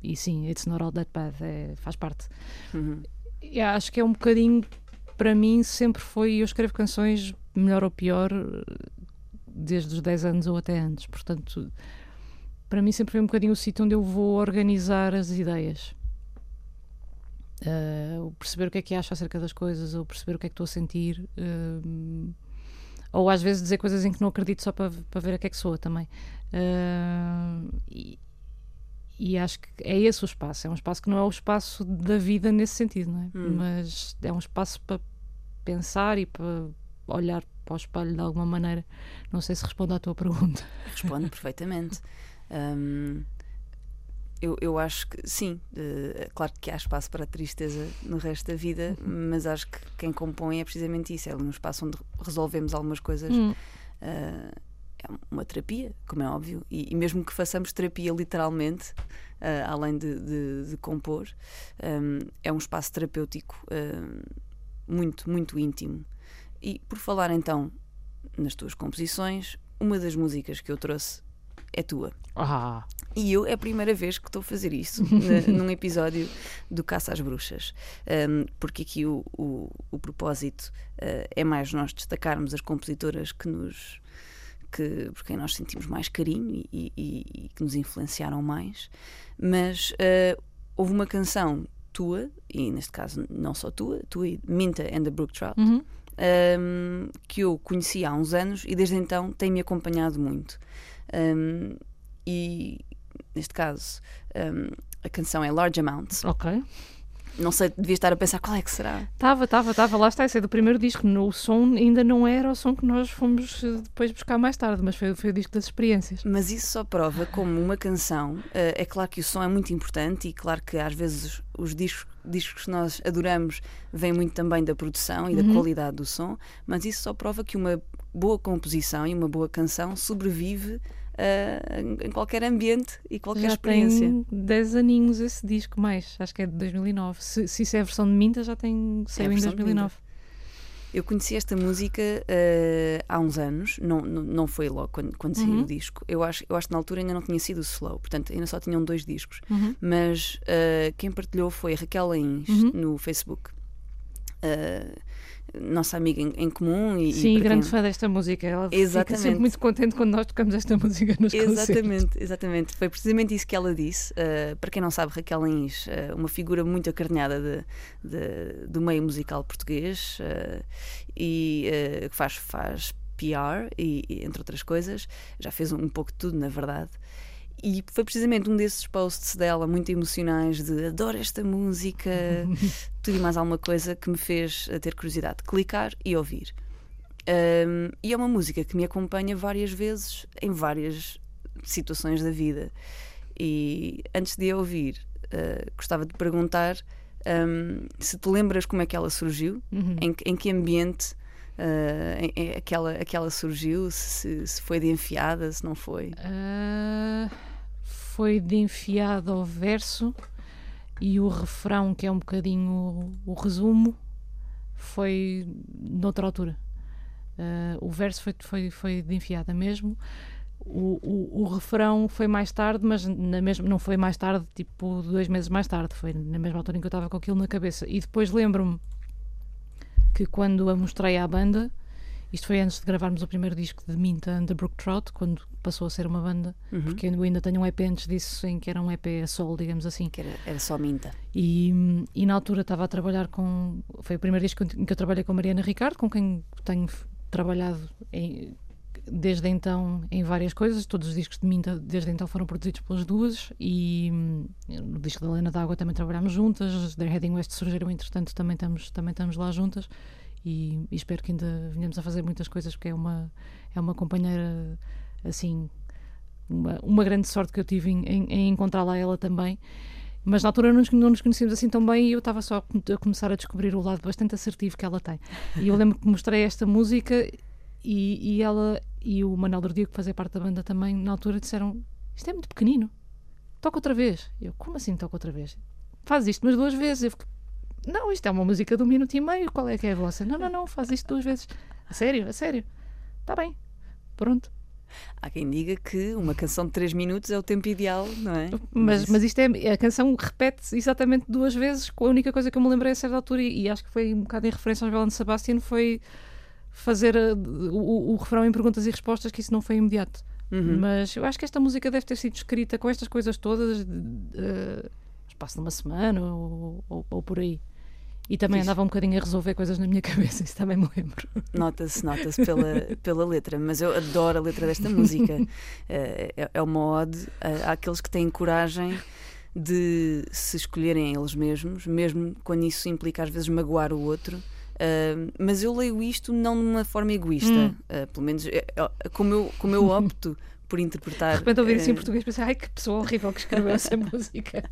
e sim, It's Not All That Bad. é- faz parte. Uhum. E acho que é um bocadinho, para mim, sempre foi. Eu escrevo canções, melhor ou pior, desde os 10 anos ou até antes. Portanto, para mim, sempre foi um bocadinho o sítio onde eu vou organizar as ideias. O perceber o que é que acho acerca das coisas, ou perceber o que é que estou a sentir. hum, ou às vezes dizer coisas em que não acredito só para, para ver a que é que soa também. Ah, e, e acho que é esse o espaço. É um espaço que não é o espaço da vida nesse sentido, não é? Hum. Mas é um espaço para pensar e para olhar para o espelho de alguma maneira. Não sei se respondo à tua pergunta. Responde perfeitamente. Hum, eu, eu acho que sim, eh, claro que há espaço para a tristeza no resto da vida, mas acho que quem compõe é precisamente isso, é um espaço onde resolvemos algumas coisas. Hum. Eh, é uma terapia, como é óbvio, e, e mesmo que façamos terapia literalmente, eh, além de, de- de compor, hum, é um espaço terapêutico hum, muito, muito íntimo. E por falar então nas tuas composições, uma das músicas que eu trouxe é tua. Ah, E eu é a primeira vez que estou a fazer isso num episódio do Caça às Bruxas. Um, porque aqui o, o, o propósito uh, é mais nós destacarmos as compositoras que nos. Que, por quem nós sentimos mais carinho e, e- e- que nos influenciaram mais. Mas uh, houve uma canção tua, e neste caso não só tua, tua e Minta and the Brook Trout, uhum. um, que eu conheci há uns anos e desde então tem-me acompanhado muito. Um, e neste caso, um, a canção é Large Amounts. ok. Não sei, devia estar a pensar qual é que será. Estava, estava, estava. Lá está, esse é do primeiro disco. No, o som ainda não era o som que nós fomos eh, depois buscar mais tarde, mas foi, foi o disco das experiências. Mas isso só prova como uma canção. eh, é claro que o som é muito importante e claro que às vezes os discos, discos que nós adoramos vêm muito também da produção e da Uhum. qualidade do som, mas isso só prova que uma boa composição e uma boa canção sobrevive eh, em- em qualquer ambiente e qualquer já experiência. tem 10 aninhos esse disco, mais. Acho que é de 2009. Se, se isso é a versão de Minta, já tem saiu em versão de 2009. Eu conheci esta música eh, há uns anos, não, não, não foi logo quando, quando saiu Uhum. o disco. Eu acho, eu acho que na altura ainda não tinha sido o Slow, portanto ainda só tinham dois discos. Uhum. Mas eh, quem partilhou foi Raquel Lains Uhum. no Facebook. Eh, nossa amiga em, em comum e, e Sim, para grande quem- fã desta música. Ela fica Exatamente. sempre muito contente quando nós tocamos esta música nos concertos. Exatamente, exatamente. Foi precisamente isso que ela disse. Uh, para quem não sabe, Raquel Lins, uh, uma figura muito acarinhada de, de- do meio musical português uh, e que faz, faz PR, e, e, entre outras coisas. Já fez um, pouco de tudo, na verdade. E foi precisamente um desses posts dela muito emocionais de adoro esta música, tudo e mais alguma coisa que me fez uh, ter curiosidade de clicar e ouvir. Um, e é uma música que me acompanha várias vezes em várias situações da vida. E antes de a ouvir, uh, gostava de perguntar um, se te lembras como é que ela surgiu, Uhum. em, que- em que ambiente uh, em- em aquela, aquela surgiu, se, se foi de enfiada, se não foi. Ah, foi de enfiado ao verso e o refrão, que é um bocadinho o, o resumo, foi noutra altura. Uh, o verso foi, foi, foi de enfiada mesmo. O, o, o, refrão foi mais tarde, mas na mesma, não foi mais tarde, tipo dois meses mais tarde, foi na mesma altura em que eu estava com aquilo na cabeça. E depois lembro-me que quando a mostrei à banda, isto foi antes de gravarmos o primeiro disco de Minta and the Brook Trout, quando passou a ser uma banda, Uhum. porque eu ainda tenho um EP antes disso, em que era um EP a sol, digamos assim. Que era, era só minta. E, e na altura estava a trabalhar com. Foi o primeiro disco em que eu trabalhei com a Mariana Ricardo, com quem tenho trabalhado em- desde então em várias coisas. Todos os discos de Minta desde então foram produzidos pelas duas. E hum, no disco da Helena D'Água também trabalhámos juntas. The Heading West surgiram, entretanto, também estamos, também estamos lá juntas. E, e espero que ainda venhamos a fazer muitas coisas, porque é uma, é uma companheira assim. Uma, uma grande sorte que eu tive em, em- em encontrá-la ela também. Mas na altura não nos, não nos conhecíamos assim tão bem e eu estava só a com- a começar a descobrir o lado bastante assertivo que ela tem. E eu lembro que mostrei esta música e, e ela e o Manuel Dordigo, que fazia parte da banda também, na altura disseram: Isto é muito pequenino, toca outra vez. Eu, como assim toca outra vez? Faz isto mas duas vezes. Eu fico, não, isto é uma música de um minuto e meio, qual é que é a vossa? Não, não, não, faz isto duas vezes. A sério, a sério. Está bem, pronto. Há quem diga que uma canção de 3 minutos é o tempo ideal, não é? Mas, mas isto é. A canção repete exatamente duas vezes. A única coisa que eu me lembrei a certa altura, e, e acho que foi um bocado em referência ao João Sebastian, foi fazer uh, o, o refrão em perguntas e respostas, que isso não foi imediato. Uhum. Mas eu acho que esta música deve ter sido escrita com estas coisas todas, uh, espaço de uma semana ou, ou, ou por aí. E também andava um bocadinho a resolver coisas na minha cabeça, isso também me lembro. Nota-se, nota-se pela, pela letra, mas eu adoro a letra desta música. Eh, é, é uma ode àqueles que têm coragem de se escolherem eles mesmos, mesmo quando isso implica às vezes magoar o outro. Eh, mas eu leio isto não de uma forma egoísta, Hum. Eh, pelo menos eh, como, eu, como eu opto por interpretar. De repente ouvir isso em eh, português pensei, ai que pessoa horrível que escreveu essa música.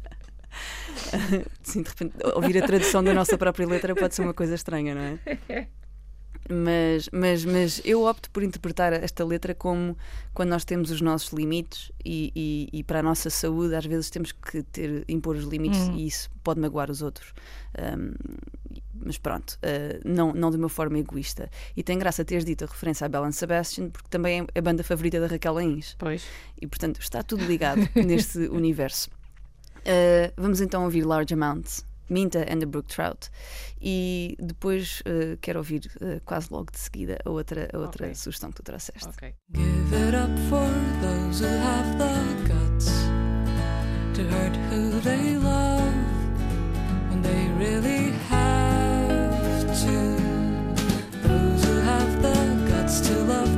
Sim, de repente, ouvir a tradução da nossa própria letra pode ser uma coisa estranha, não é? Mas, mas, mas eu opto por interpretar esta letra como quando nós temos os nossos limites e, e, e para a nossa saúde às vezes temos que ter, impor os limites Hum. e isso pode magoar os outros. Um, mas pronto, uh, não, não de uma forma egoísta. E tem graça teres dito a referência a Bell and Sebastian, porque também é a banda favorita da Raquel Ains. Pois. E portanto está tudo ligado neste universo. Uh, vamos então ouvir Large Amounts, Minta and the Brook Trout. E depois uh, quero ouvir uh, quase logo de seguida a outra, a outra Ok. sugestão que tu trouxeste. Ok. Give it up for those who have the guts to hurt who they love when they really have to. Those who have the guts to love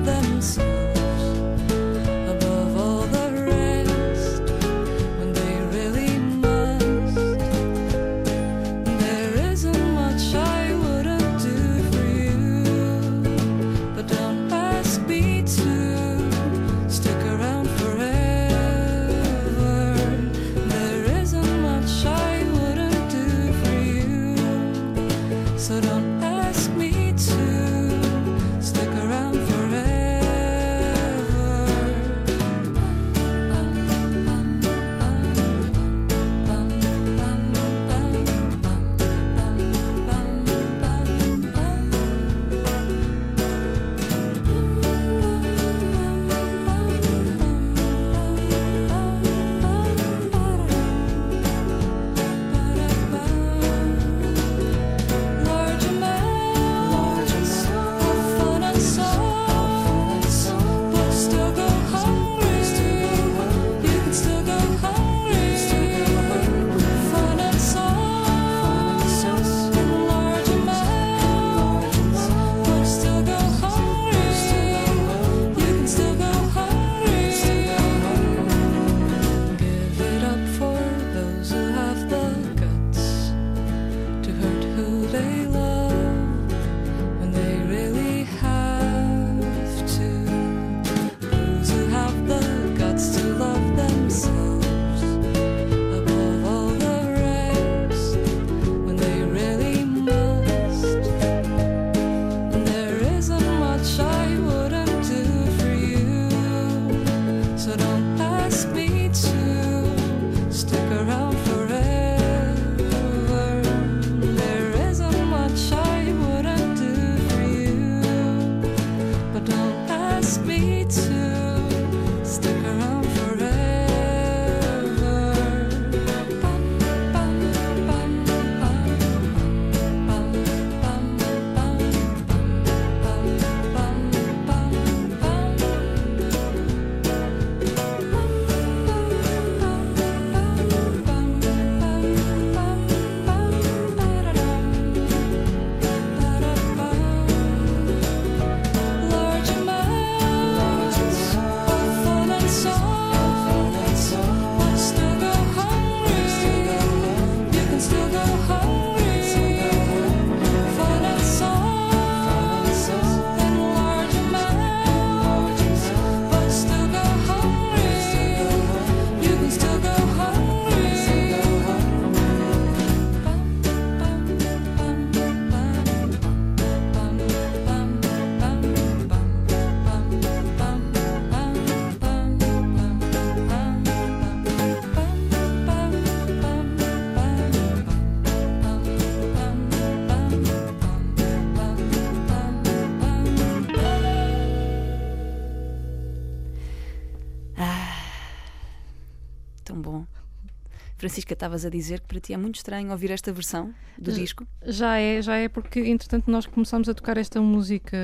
Francisca, estavas a dizer que para ti é muito estranho ouvir esta versão do Já- disco. Já é, já é porque entretanto nós começámos a tocar esta música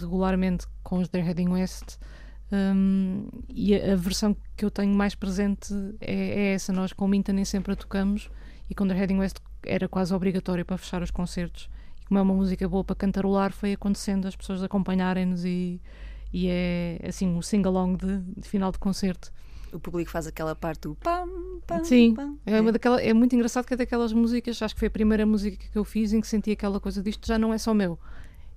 regularmente com os They're Heading West hum, e a, a versão que eu tenho mais presente é, é essa. Nós com o Minta nem sempre a tocamos e com They're Heading West era quase obrigatório para fechar os concertos. E como é uma música boa para cantarolar, foi acontecendo as pessoas acompanharem-nos e, e é assim o sing-along de, de final de concerto. O público faz aquela parte do pam, pam, Sim, pam. É, uma daquela, é muito engraçado que é daquelas músicas, acho que foi a primeira música que eu fiz em que senti aquela coisa disto já não é só meu.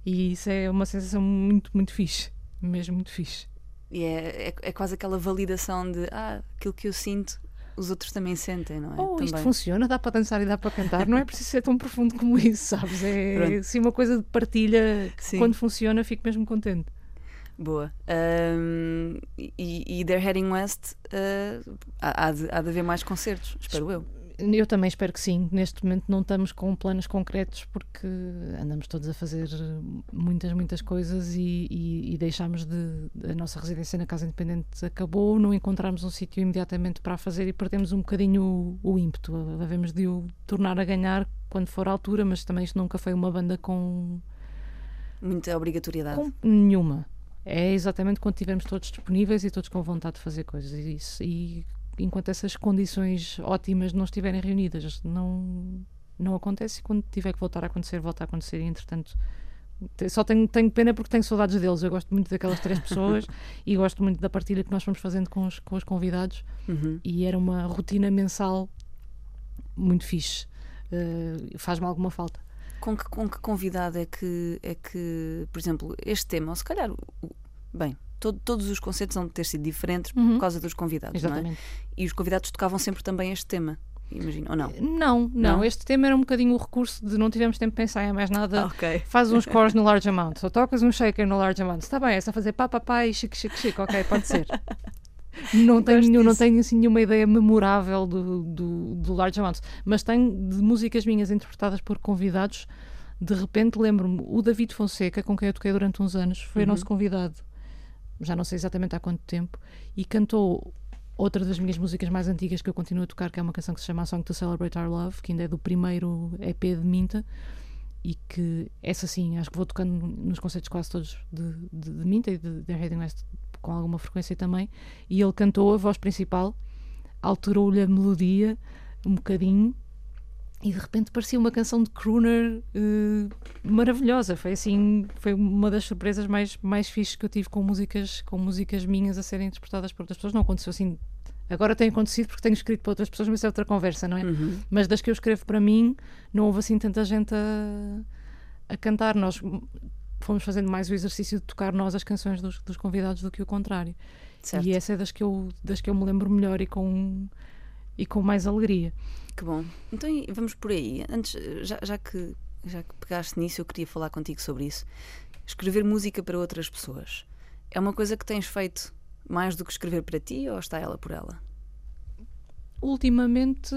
E isso é uma sensação muito, muito fixe. Mesmo muito fixe. E é, é, é quase aquela validação de ah, aquilo que eu sinto, os outros também sentem, não é? Oh, isto funciona, dá para dançar e dá para cantar, não é preciso ser tão profundo como isso, sabes? É Pronto. assim uma coisa de partilha. Sim. Quando funciona, fico mesmo contente. Boa. Ahm, e, e They're Heading West, ah, há, há de, há de haver mais concertos, espero eu. Eu também espero que sim. Neste momento não estamos com planos concretos porque andamos todos a fazer muitas, muitas coisas e, e, e deixámos de. A nossa residência na Casa Independente acabou, não encontramos um sítio imediatamente para a fazer e perdemos um bocadinho o, o ímpeto. Havemos de o tornar a ganhar quando for a altura, mas também isto nunca foi uma banda com, Muita obrigatoriedade. com nenhuma. É exatamente quando estivermos todos disponíveis e todos com vontade de fazer coisas. E, isso, e enquanto essas condições ótimas não estiverem reunidas, não, não acontece. E quando tiver que voltar a acontecer, volta a acontecer. E entretanto, só tenho, tenho pena porque tenho saudades deles. Eu gosto muito daquelas três pessoas e gosto muito da partilha que nós fomos fazendo com os, com os convidados. Uhum. E era uma rotina mensal muito fixe. Eh, Faz-me alguma falta. Com que, com que convidado é que, é que, por exemplo, este tema, ou se calhar, bem, todo- todos os concertos vão ter sido diferentes Uhum. por causa dos convidados, não é? Exatamente. E os convidados tocavam sempre também este tema, imagino, ou não? Não, não, Não? Este tema era um bocadinho o recurso de não tivemos tempo de pensar em mais nada. ok. Faz uns cores no large amount, só tocas um shaker no large amount. Está bem, é só fazer pá, pá, pá e chique, chique, chique. Ok, pode ser. Não tenho, nenhum- não tenho assim, nenhuma ideia memorável do, do, do large amount, mas tenho de músicas minhas interpretadas por convidados. De repente lembro-me, o David Fonseca, com quem eu toquei durante uns anos, foi o nosso convidado, já não sei exatamente há quanto tempo, e cantou outra das minhas músicas mais antigas que eu continuo a tocar, que é uma canção que se chama A Song to Celebrate Our Love, que ainda é do primeiro EP de Minta, e que essa sim, acho que vou tocando nos concertos quase todos de, de, de Minta e de, de Heading West com alguma frequência também, e ele cantou a voz principal, alterou-lhe a melodia um bocadinho, e de repente parecia uma canção de crooner eh, maravilhosa. Foi assim, foi uma das surpresas mais, mais fixes que eu tive com músicas, com músicas minhas a serem interpretadas por outras pessoas. Não aconteceu assim. Agora tem acontecido porque tenho escrito para outras pessoas, mas é outra conversa, não é? Uhum. Mas das que eu escrevo para mim, não houve assim tanta gente a, a cantar. Nós fomos fazendo mais o exercício de tocar nós as canções dos, dos convidados do que o contrário. Certo. E essa é das que, eu, das que eu me lembro melhor e com, e com mais alegria. Que bom. Então vamos por aí. Antes, já, já que, já que pegaste nisso, eu queria falar contigo sobre isso. Escrever música para outras pessoas é uma coisa que tens feito mais do que escrever para ti ou está ela por ela? Ultimamente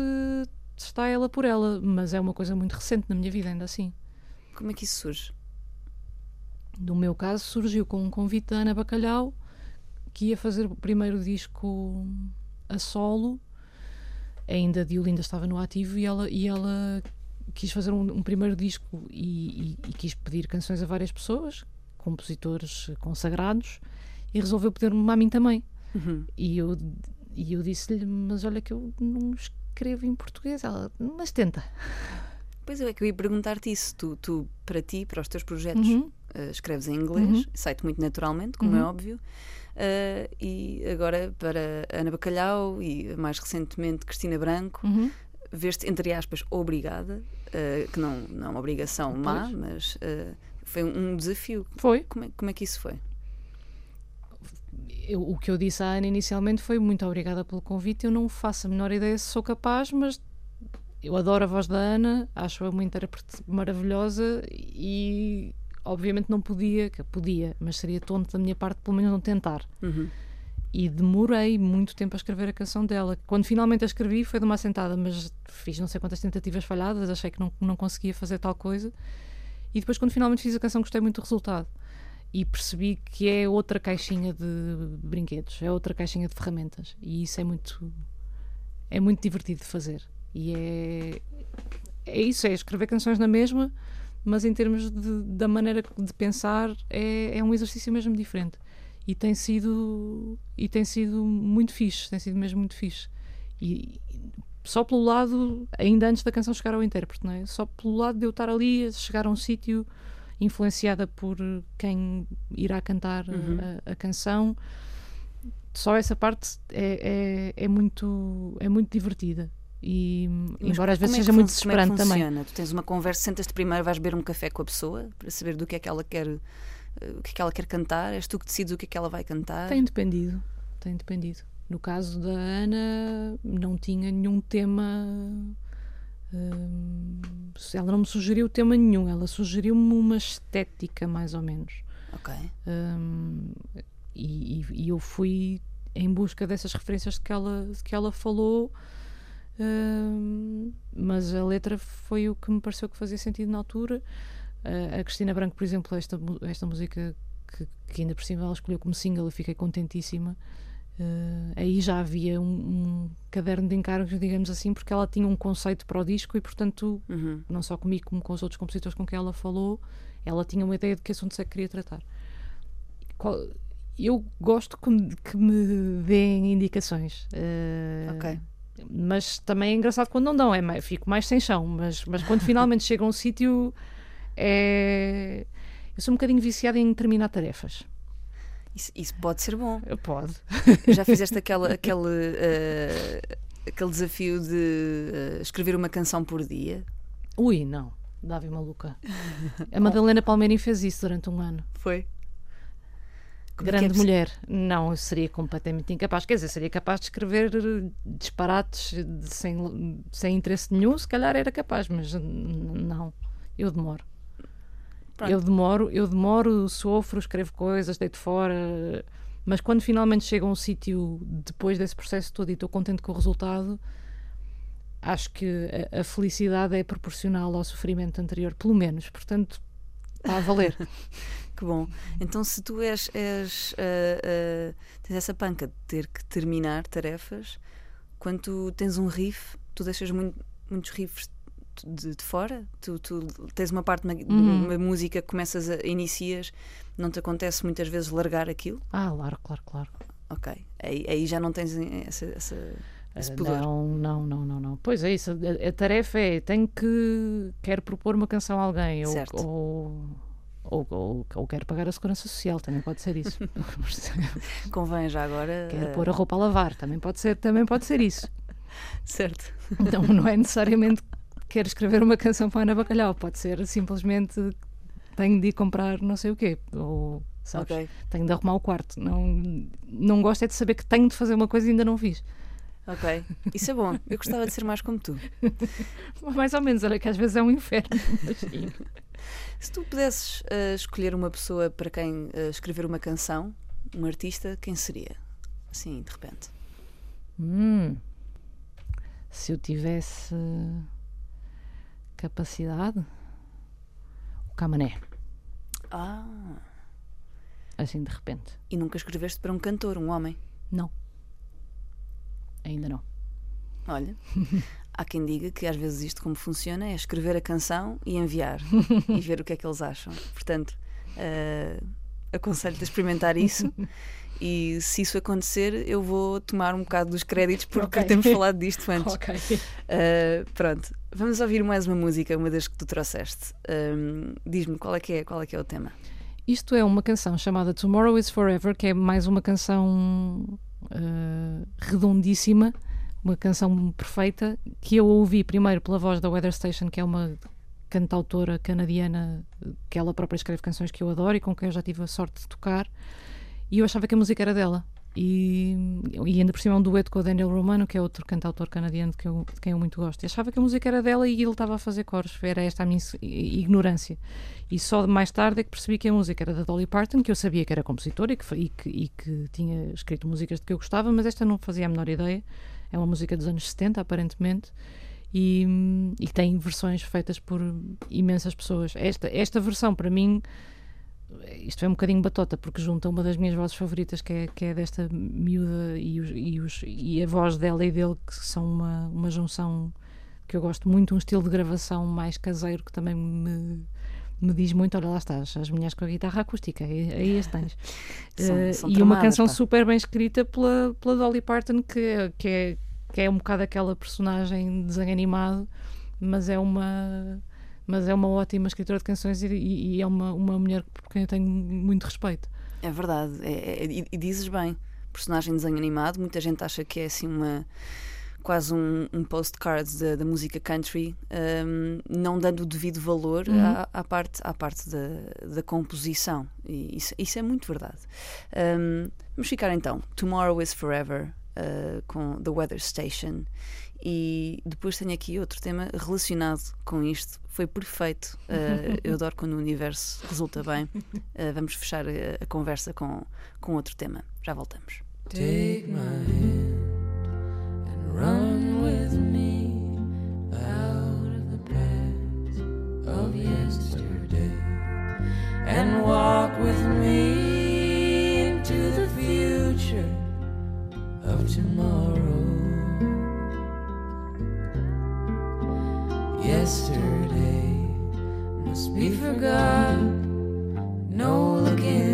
está ela por ela, mas é uma coisa muito recente na minha vida, ainda assim. Como é que isso surge? No meu caso, surgiu com um convite da Ana Bacalhau, que ia fazer o primeiro disco a solo. Ainda a Diolinda estava no ativo e ela, e ela quis fazer um, um primeiro disco e, e- e quis pedir canções a várias pessoas, compositores consagrados, e resolveu pedir-me a mim também. Uhum. E eu, e eu disse-lhe: Mas olha, que eu não escrevo em português. Ela, mas tenta. Pois eu é que eu ia perguntar-te isso. Tu, tu, para ti, para os teus projetos, Uhum. Eh, escreves em inglês, Uhum. sai-te muito naturalmente, como é Uhum. óbvio. Eh, e agora para Ana Bacalhau e mais recentemente Cristina Branco, Uhum. veste, entre aspas, obrigada, eh, que não, não é uma obrigação má, Pois. mas eh, foi um desafio. Foi. Como é, como é que isso foi? Eu- o que eu disse à Ana inicialmente foi muito obrigada pelo convite. Eu não faço a menor ideia se sou capaz, mas eu adoro a voz da Ana, acho-a uma intérprete maravilhosa e obviamente não podia, que podia, mas seria tonto da minha parte pelo menos não tentar. Uhum. E demorei muito tempo a escrever a canção dela. Quando finalmente a escrevi foi de uma sentada, mas fiz não sei quantas tentativas falhadas, achei que não, não conseguia fazer tal coisa. E depois, quando finalmente fiz a canção, gostei muito do resultado. E percebi que é outra caixinha de brinquedos, é outra caixinha de ferramentas. E isso é muito. é muito divertido de fazer. E é, é isso, é escrever canções na mesma, mas em termos de- da maneira de pensar é, é um exercício mesmo diferente. E tem sido e tem sido muito fixe, tem sido mesmo muito fixe. E só pelo lado, ainda antes da canção chegar ao intérprete, não é? Só pelo lado de eu estar ali a chegar a um sítio influenciada por quem irá cantar a, a canção. Só essa parte é, é, é muito é muito divertida. E Mas embora às vezes é seja muito como é que desesperante também. funciona? Tu tens uma conversa, sentas-te primeiro, vais beber um café com a pessoa para saber do que é que ela quer, eh, o que é que ela quer cantar. És tu que decides o que é que ela vai cantar. Tem dependido, tem dependido. No caso da Ana, não tinha nenhum tema. hum, ela não me sugeriu tema nenhum, ela sugeriu-me uma estética, mais ou menos. Ok. Hum, e, e- e eu fui em busca dessas referências que ela, que ela falou, mas a letra foi o que me pareceu que fazia sentido na altura. A- a Cristina Branco, por exemplo, esta, esta música que, que ainda por cima ela escolheu como single e fiquei contentíssima. Eh, aí já havia um, um caderno de encargos, digamos assim, porque ela tinha um conceito para o disco e, portanto, Uhum. não só comigo como com os outros compositores com quem ela falou, ela tinha uma ideia de que assuntos é que queria tratar. Qual- eu gosto que me, que me deem indicações. eh, Ok. Mas também é engraçado quando não dão, é, mais- fico mais sem chão. Mas, mas quando finalmente chega a um sítio, é. Eu sou um bocadinho viciada em terminar tarefas. Isso, isso pode ser bom. Pode. Já fizeste aquela, aquele, eh, aquele desafio de eh, escrever uma canção por dia? Ui, não. Dava maluca. A Madalena Palmeirim fez isso durante um ano. Foi. Como é é Grande possi- mulher. Não, eu seria completamente incapaz. Quer dizer, seria capaz de escrever eh, disparates de- sem, sem interesse nenhum, se calhar era capaz, mas não. Eu demoro. Pronto. Eu demoro, eu demoro, sofro, escrevo coisas, deito fora, mas quando finalmente chego a um sítio depois desse processo todo e estou contente com o resultado, acho que a, a felicidade é proporcional ao sofrimento anterior, pelo menos. Portanto, está a valer. Que bom. Então, se tu és, és eh, eh, tens essa panca de ter que terminar tarefas, quando tu tens um riff, tu deixas muito- muitos riffs de, de fora? Tu, tu tens uma parte de Uhum. uma música que começas a inicias, não te acontece muitas vezes largar aquilo? ah, claro, claro, claro. Ok. Aí, aí já não tens essa, essa- esse Ah, pudor. Não, não, não, não, não. Pois é isso. A, a tarefa é: tenho que. Quero propor uma canção a alguém. Ou, Certo. ou, ou, ou, ou quero pagar a segurança social, também pode ser isso. Convém já agora. quero eh, pôr a roupa a lavar, também pode ser, também pode ser isso. Certo. Então não é necessariamente quero escrever uma canção para Ana Bacalhau, pode ser simplesmente tenho de ir comprar não sei o quê. Ou sabes, Ok. tenho de arrumar o quarto. Não, não gosto é de saber que tenho de fazer uma coisa e ainda não fiz. Ok. Isso é bom. Eu gostava de ser mais como tu. Mais ou menos, olha que às vezes é um inferno. Se tu pudesses eh, escolher uma pessoa para quem eh, escrever uma canção, um artista, quem seria? Assim, de repente. Hum, se eu tivesse capacidade, o Camané, Ah. assim de repente. E nunca escreveste para um cantor, um homem. Não. Ainda não. Olha. Há quem diga que às vezes isto como funciona é escrever a canção e enviar e ver o que é que eles acham. Portanto, eh, aconselho-te a experimentar isso e se isso acontecer eu vou tomar um bocado dos créditos porque Ok. temos falado disto antes. Ok. Uh, pronto, vamos ouvir mais uma música, uma das que tu trouxeste. Um, Diz-me qual é que é, qual é que é o tema. Isto é uma canção chamada Tomorrow is Forever, que é mais uma canção eh, redondíssima, uma canção perfeita, que eu ouvi primeiro pela voz da Weather Station, que é uma cantautora canadiana que ela própria escreve canções que eu adoro e com quem eu já tive a sorte de tocar, e eu achava que a música era dela. E, e ainda por cima é um dueto com o Daniel Romano, que é outro cantautor canadiano que eu, de quem eu muito gosto. E achava que a música era dela e ele estava a fazer coros. Era esta a minha ignorância. E só mais tarde é que percebi que a música era da Dolly Parton, que eu sabia que era compositora e que, e que, e que tinha escrito músicas de que eu gostava, mas esta não fazia a menor ideia. É uma música dos anos 70, aparentemente, e, e tem versões feitas por imensas pessoas. Esta, esta versão, para mim, isto é um bocadinho batota, porque junta uma das minhas vozes favoritas, que é, que é desta miúda, e, os, e, os, e a voz dela e dele, que são uma, uma junção que eu gosto muito, um estilo de gravação mais caseiro que também me, me diz muito. Olha, lá estás, as mulheres com a guitarra acústica, aí, aí as tens. São- são e uma canção pá. super bem escrita pela, pela Dolly Parton, que, que, é, que é um bocado aquela personagem de desenho animado, mas é uma. Mas é uma ótima escritora de canções e, e- é uma, uma mulher por quem eu tenho muito respeito. É verdade, é- é- e, e dizes bem. Personagem de desenho animado, muita gente acha que é assim uma. quase um, um postcard da, música country, hum, não dando o devido valor Uhum. à, à parte, à parte da, da composição. E isso, isso é muito verdade. Hum, vamos ficar então. Tomorrow is Forever, uh, com The Weather Station. E depois tenho aqui outro tema relacionado com isto. Foi perfeito. Uh, eu adoro quando o universo resulta bem. Uh, vamos fechar a, a conversa com, com outro tema. Já voltamos. Take my hand and run with me out of the past of yesterday and walk with me into the future of tomorrow. Yesterday must be forgot. No looking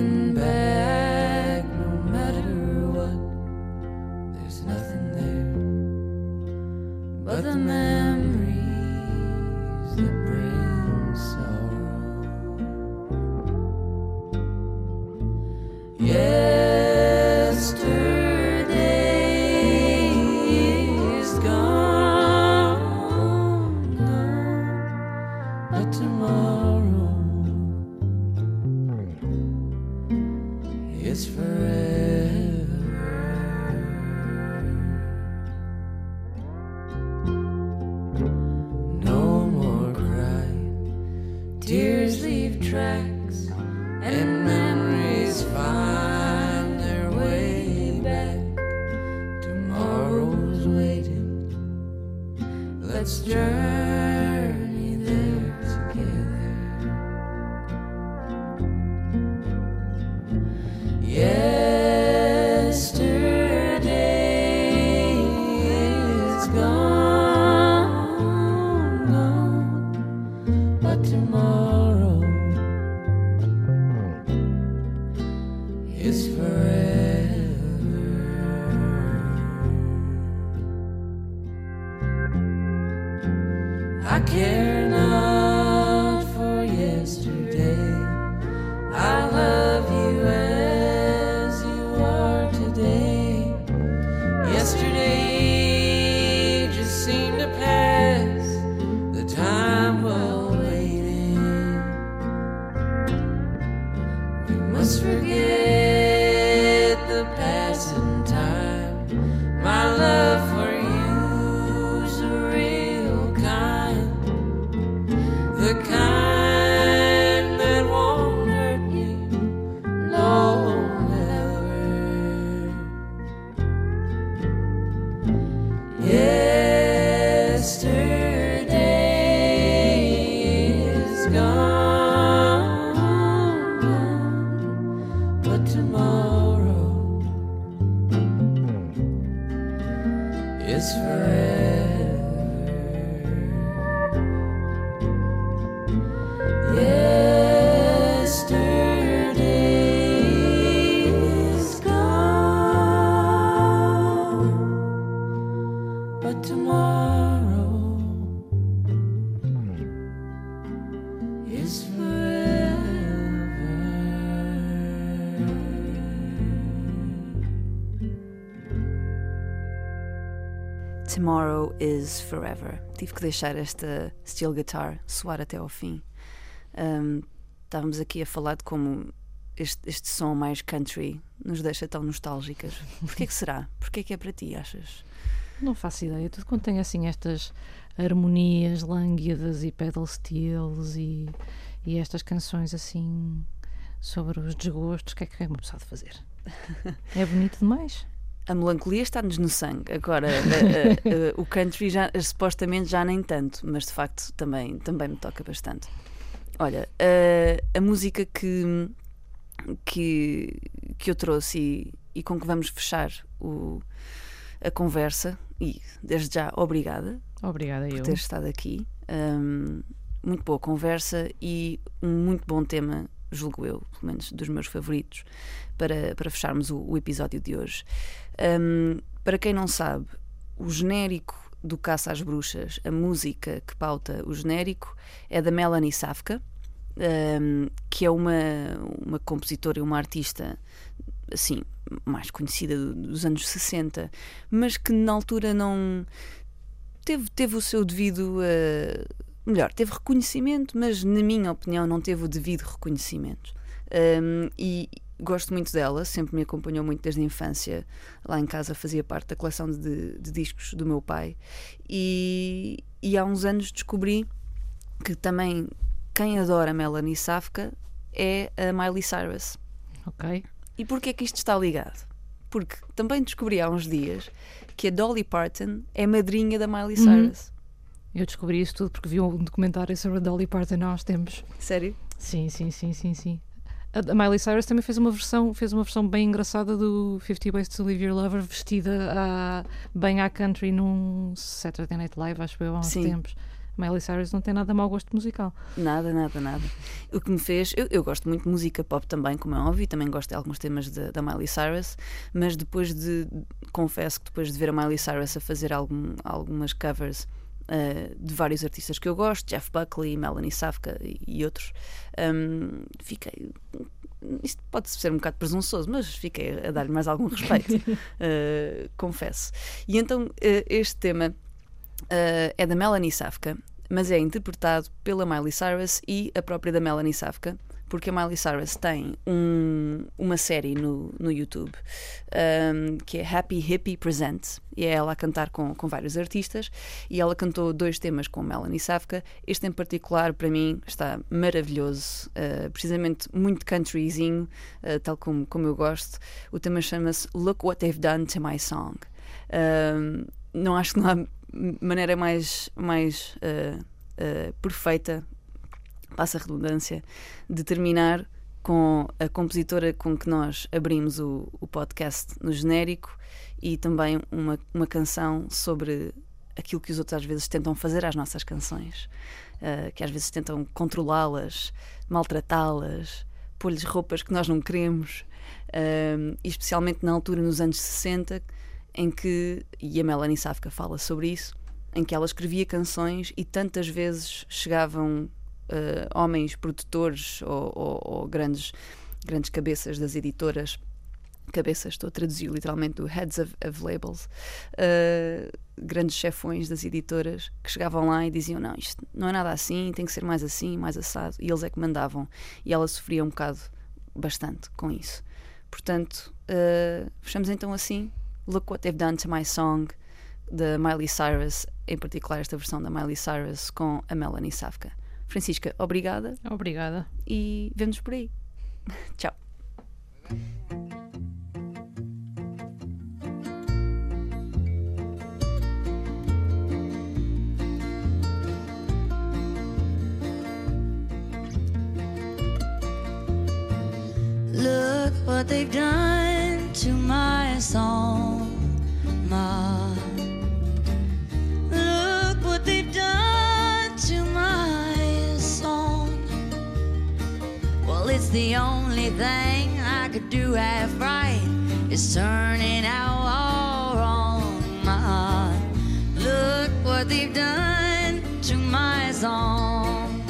is Forever. Tive que deixar esta steel guitar soar até ao fim. Ahm, estávamos aqui a falar de como este, este som mais country nos deixa tão nostálgicas. Porquê que será? Porquê que é para ti, achas? Não faço ideia. Tudo quando tem assim estas harmonias lânguidas e pedal steels e, e estas canções assim sobre os desgostos, o que é que é uma pessoa de fazer? É bonito demais. A melancolia está-nos no sangue. Agora, a- a- a- o country já, supostamente já nem tanto, mas de facto também, também me toca bastante. Olha, a, música que, que, que eu trouxe e, e com que vamos fechar o- a conversa. E desde já, obrigada Obrigada, por eu. teres estado aqui. Um, muito boa conversa e um muito bom tema, julgo eu, pelo menos dos meus favoritos, para, para fecharmos o, o episódio de hoje. Um, para quem não sabe, o genérico do Caça às Bruxas, a música que pauta o genérico, é da Melanie Safka, um, que é uma, uma compositora e uma artista assim mais conhecida do- dos anos 60, mas que na altura não teve, teve o seu devido eh, melhor, teve reconhecimento, mas na minha opinião não teve o devido reconhecimento. Um, e gosto muito dela, sempre me acompanhou muito desde a infância. Lá em casa fazia parte da coleção de, de discos do meu pai. E, e há uns anos descobri que também quem adora Melanie Safka é a Miley Cyrus. Ok. E porquê é que isto está ligado? Porque também descobri há uns dias que a Dolly Parton é madrinha da Miley Cyrus. Eu descobri isso tudo porque vi um documentário sobre a Dolly Parton há uns tempos. Sério? Sim, sim, sim, sim, sim. A a Miley Cyrus também fez uma versão, fez uma versão bem engraçada do 50 Ways to Leave Your Lover, vestida à- bem à country num Saturday Night Live, acho eu, há uns Sim. tempos. Miley Cyrus não tem nada mau gosto musical. Nada, nada, nada. O que me fez. Eu, eu gosto muito de música pop também, como é óbvio, também gosto de alguns temas da Miley Cyrus, mas depois de. Confesso que depois de ver a Miley Cyrus a fazer algum- algumas covers. Uh, de vários artistas que eu gosto, Jeff Buckley, Melanie Safka e, e outros, um, fiquei. Isto pode ser um bocado presunçoso, mas fiquei a dar-lhe mais algum respeito, uh, confesso. E então uh, este tema é da Melanie Safka, mas é interpretado pela Miley Cyrus e a própria da Melanie Safka, porque a Miley Cyrus tem um- uma série no, no YouTube um, que é Happy Hippie Presents, e é ela a cantar com, com vários artistas, e ela cantou dois temas com Melanie Safka. Este em particular, para mim, está maravilhoso, uh, precisamente muito countryzinho, uh, tal como, como eu gosto. O tema chama-se Look What They've Done to My Song. Um, não acho que não há maneira mais, mais uh, uh, perfeita, passa a redundância, de terminar com a compositora com que nós abrimos o, o podcast no genérico e também uma, uma canção sobre aquilo que os outros às vezes tentam fazer às nossas canções, uh, que às vezes tentam controlá-las, maltratá-las, pôr-lhes roupas que nós não queremos, e especialmente na altura, nos anos 60, em que, e a Melanie Safka fala sobre isso, em que ela escrevia canções e tantas vezes chegavam uh, homens produtores ou, ou- ou grandes, grandes cabeças das editoras, cabeças, estou a traduzir literalmente do heads of, of labels, uh, grandes chefões das editoras que chegavam lá e diziam: Não, isto não é nada assim, tem que ser mais assim, mais assado, e eles é que mandavam, e ela sofria um bocado, bastante com isso. Portanto, uh, fechamos então assim. Look What They've Done to My Song, da Miley Cyrus, em particular esta versão da Miley Cyrus com a Melanie Safka. Francisca, obrigada Obrigada. e vemos por aí. Tchau. Look what they've done to my song, the only thing I could do half right. is turning out all wrong, Ma. Look what they've done to my song.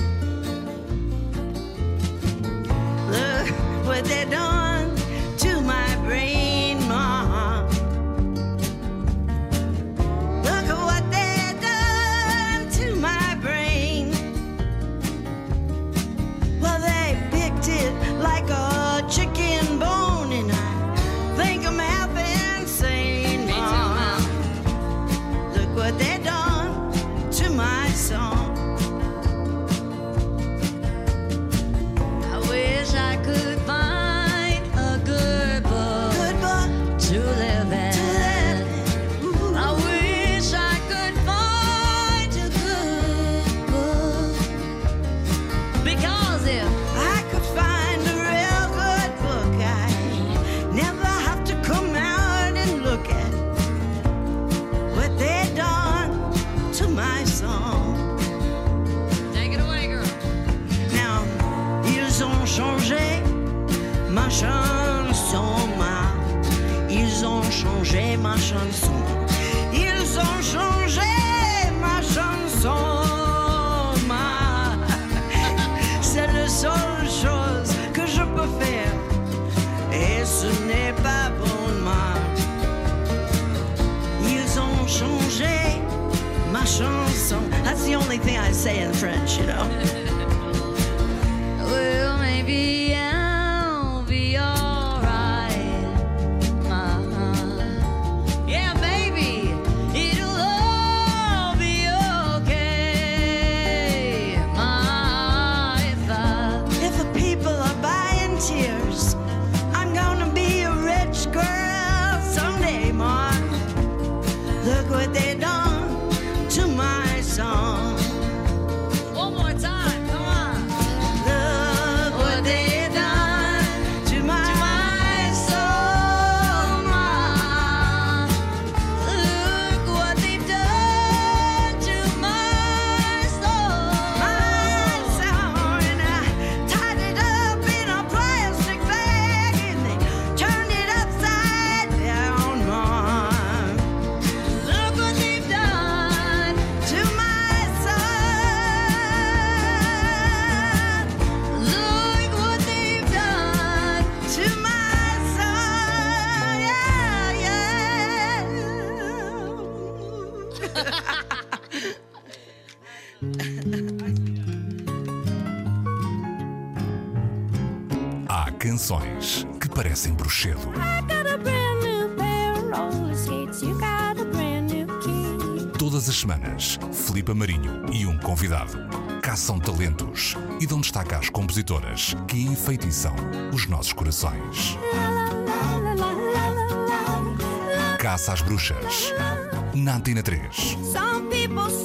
Look what they've done ma chanson. Ils ont changé ma chanson. Ma... C'est la seule chose que je peux faire. Et ce n'est pas bon, ma. Ils ont changé ma chanson. That's the only thing I say in French, you know. Well, maybe Todas as semanas, Filipe Marinho e um convidado caçam talentos e dão destaque às compositoras que enfeitiçam os nossos corações. Caça às bruxas. Na Antena 3. Some people say